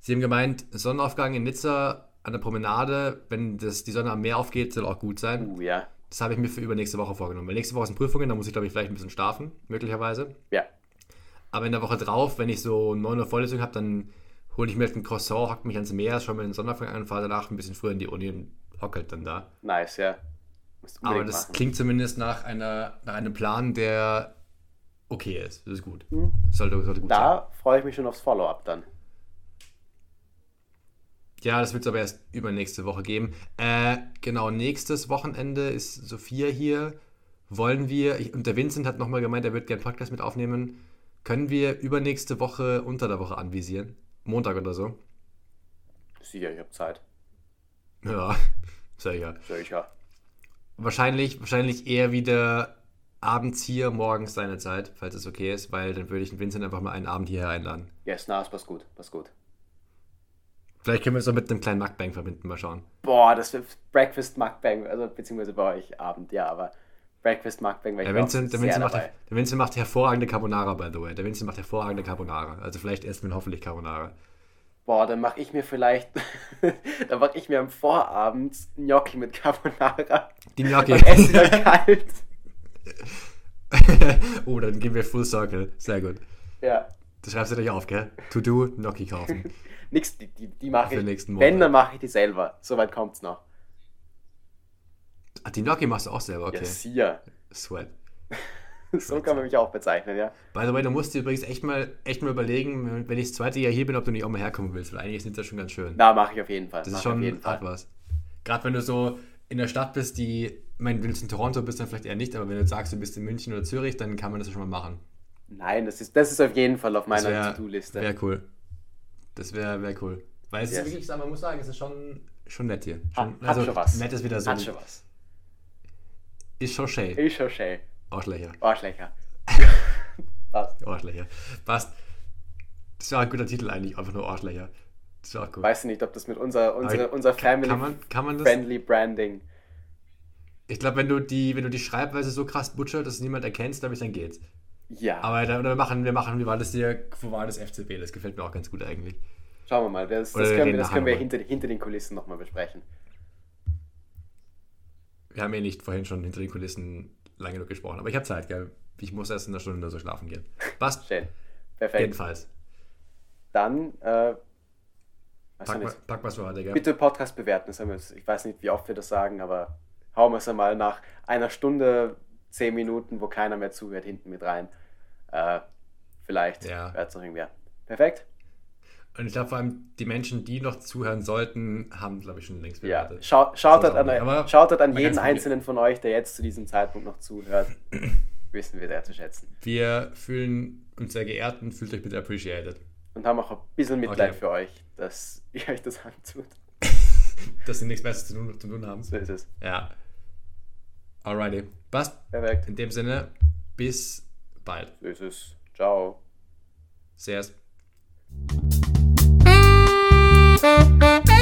Sie haben gemeint, Sonnenaufgang in Nizza an der Promenade, wenn das, die Sonne am Meer aufgeht, soll auch gut sein. uh, ja, Das habe ich mir für übernächste Woche vorgenommen. Weil nächste Woche sind Prüfungen, da muss ich, glaube ich, vielleicht ein bisschen schlafen, möglicherweise. ja, Aber in der Woche drauf, wenn ich so 9 Uhr Vorlesung habe, dann hole ich mir halt ein Croissant, hock mich ans Meer, schaue mir den Sonnenaufgang an fahre danach ein bisschen früher in die Uni und hock halt dann da. nice, ja. Aber das machen. klingt zumindest nach, einer, nach einem Plan, der okay ist. Das ist gut. Hm. Sollte, sollte gut sein. Da freue ich mich schon aufs Follow-up dann. Ja, das wird es aber erst übernächste Woche geben. Äh, genau, nächstes Wochenende ist Sophia hier. Wollen wir, ich, und der Vincent hat nochmal gemeint, er wird gerne Podcast mit aufnehmen. Können wir übernächste Woche unter der Woche anvisieren? Montag oder so? Sicher, ich habe Zeit. Ja, [laughs] sicher. Sicher. Wahrscheinlich, wahrscheinlich eher wieder abends hier, morgens seine Zeit, falls es okay ist, weil dann würde ich den Vincent einfach mal einen Abend hierher einladen. Yes, na, es passt gut, passt gut. Vielleicht können wir es so mit einem kleinen Mukbang verbinden, mal schauen. Boah, das wird Breakfast Mukbang, also beziehungsweise bei euch Abend, ja, aber Breakfast Mukbang wäre Der ich auch Vincent, der, Vincent macht, der Vincent macht hervorragende Carbonara, by the way. Der Vincent macht hervorragende Carbonara. Also vielleicht essen wir hoffentlich Carbonara. Boah, dann mache ich mir vielleicht, [laughs] dann mache ich mir am Vorabend Gnocchi mit Carbonara Die Gnocchi. und esse dann [laughs] kalt. oh, dann gehen wir Full Circle. Sehr gut. Ja, Das schreibst du gleich auf, gell? To do, Gnocchi kaufen. [laughs] nix, die, die, die mache ich. Wenn, dann mache ich die selber. Soweit kommt's noch. Ach, die Gnocchi machst du auch selber, okay. Ja, sicher. Sweat. [laughs] So kann man mich auch bezeichnen, ja. By the way, du musst dir übrigens echt mal, echt mal überlegen, wenn ich das zweite Jahr hier bin, ob du nicht auch mal herkommen willst, weil eigentlich sind das schon ganz schön. Da mache ich auf jeden Fall. Das mach ist schon jeden hart was. Gerade wenn du so in der Stadt bist, die, ich meine, wenn du in Toronto bist, dann vielleicht eher nicht, aber wenn du sagst, du bist in München oder Zürich, dann kann man das schon mal machen. Nein, das ist, das ist auf jeden Fall auf meiner wäre To-Do-Liste. wär cool. Das wäre wär cool. Weil es Yes. ist wirklich, man muss sagen, es ist schon, schon nett hier. Schon, hat schon was. Nett ist wieder so. Hat schon was. Ist schon schön. Ist schon schön. Arschlöcher. Arschlöcher. [laughs] Passt. Arschlöcher. Passt. Das war ein guter Titel eigentlich, einfach nur Arschlöcher. Das war gut. Weiß nicht, ob das mit unser, unsere, Aber unser kann- kann man- kann man das- Family Branding. Ich glaube, wenn du die, wenn du die Schreibweise so krass butcher, dass es niemand erkennt, glaube ich, dann geht's. Ja, Aber da, oder wir machen, wir machen, wie war das hier, wo war das FCB? Das gefällt mir auch ganz gut eigentlich. schauen wir mal. Das, das können, wir, das können wir hinter, hinter den Kulissen nochmal besprechen. Wir haben eh nicht vorhin schon hinter den Kulissen lange genug gesprochen, aber ich habe Zeit, gell? Ich muss erst in einer Stunde so schlafen gehen. Passt. Schön. Perfekt. Jedenfalls. Dann, äh, Pack, mal- pack was für heute, gell? Bitte Podcast bewerten. Jetzt, ich weiß nicht, wie oft wir das sagen, aber hauen wir es einmal nach einer Stunde, zehn Minuten, wo keiner mehr zuhört, hinten mit rein. Äh, vielleicht Ja. hört es noch irgendwer. Perfekt. Und ich glaube vor allem, die Menschen, die noch zuhören sollten, haben, glaube ich, schon längst Ja, bewertet. schau, schaut, So an. Aber schaut an jeden einzelnen von euch, der jetzt zu diesem Zeitpunkt noch zuhört. [clears throat] Wissen wir sehr zu schätzen. Wir fühlen uns sehr geehrt und fühlt euch bitte appreciated. Und haben auch ein bisschen Mitleid Okay. für euch, dass [laughs] ihr euch das antut. [laughs] Dass sie nichts Besseres zu tun, zu tun haben. So ist es. Ja. Alrighty. Passt. Perfekt. In dem Sinne, bis bald. So ist es. Ciao. Servus. Thank you.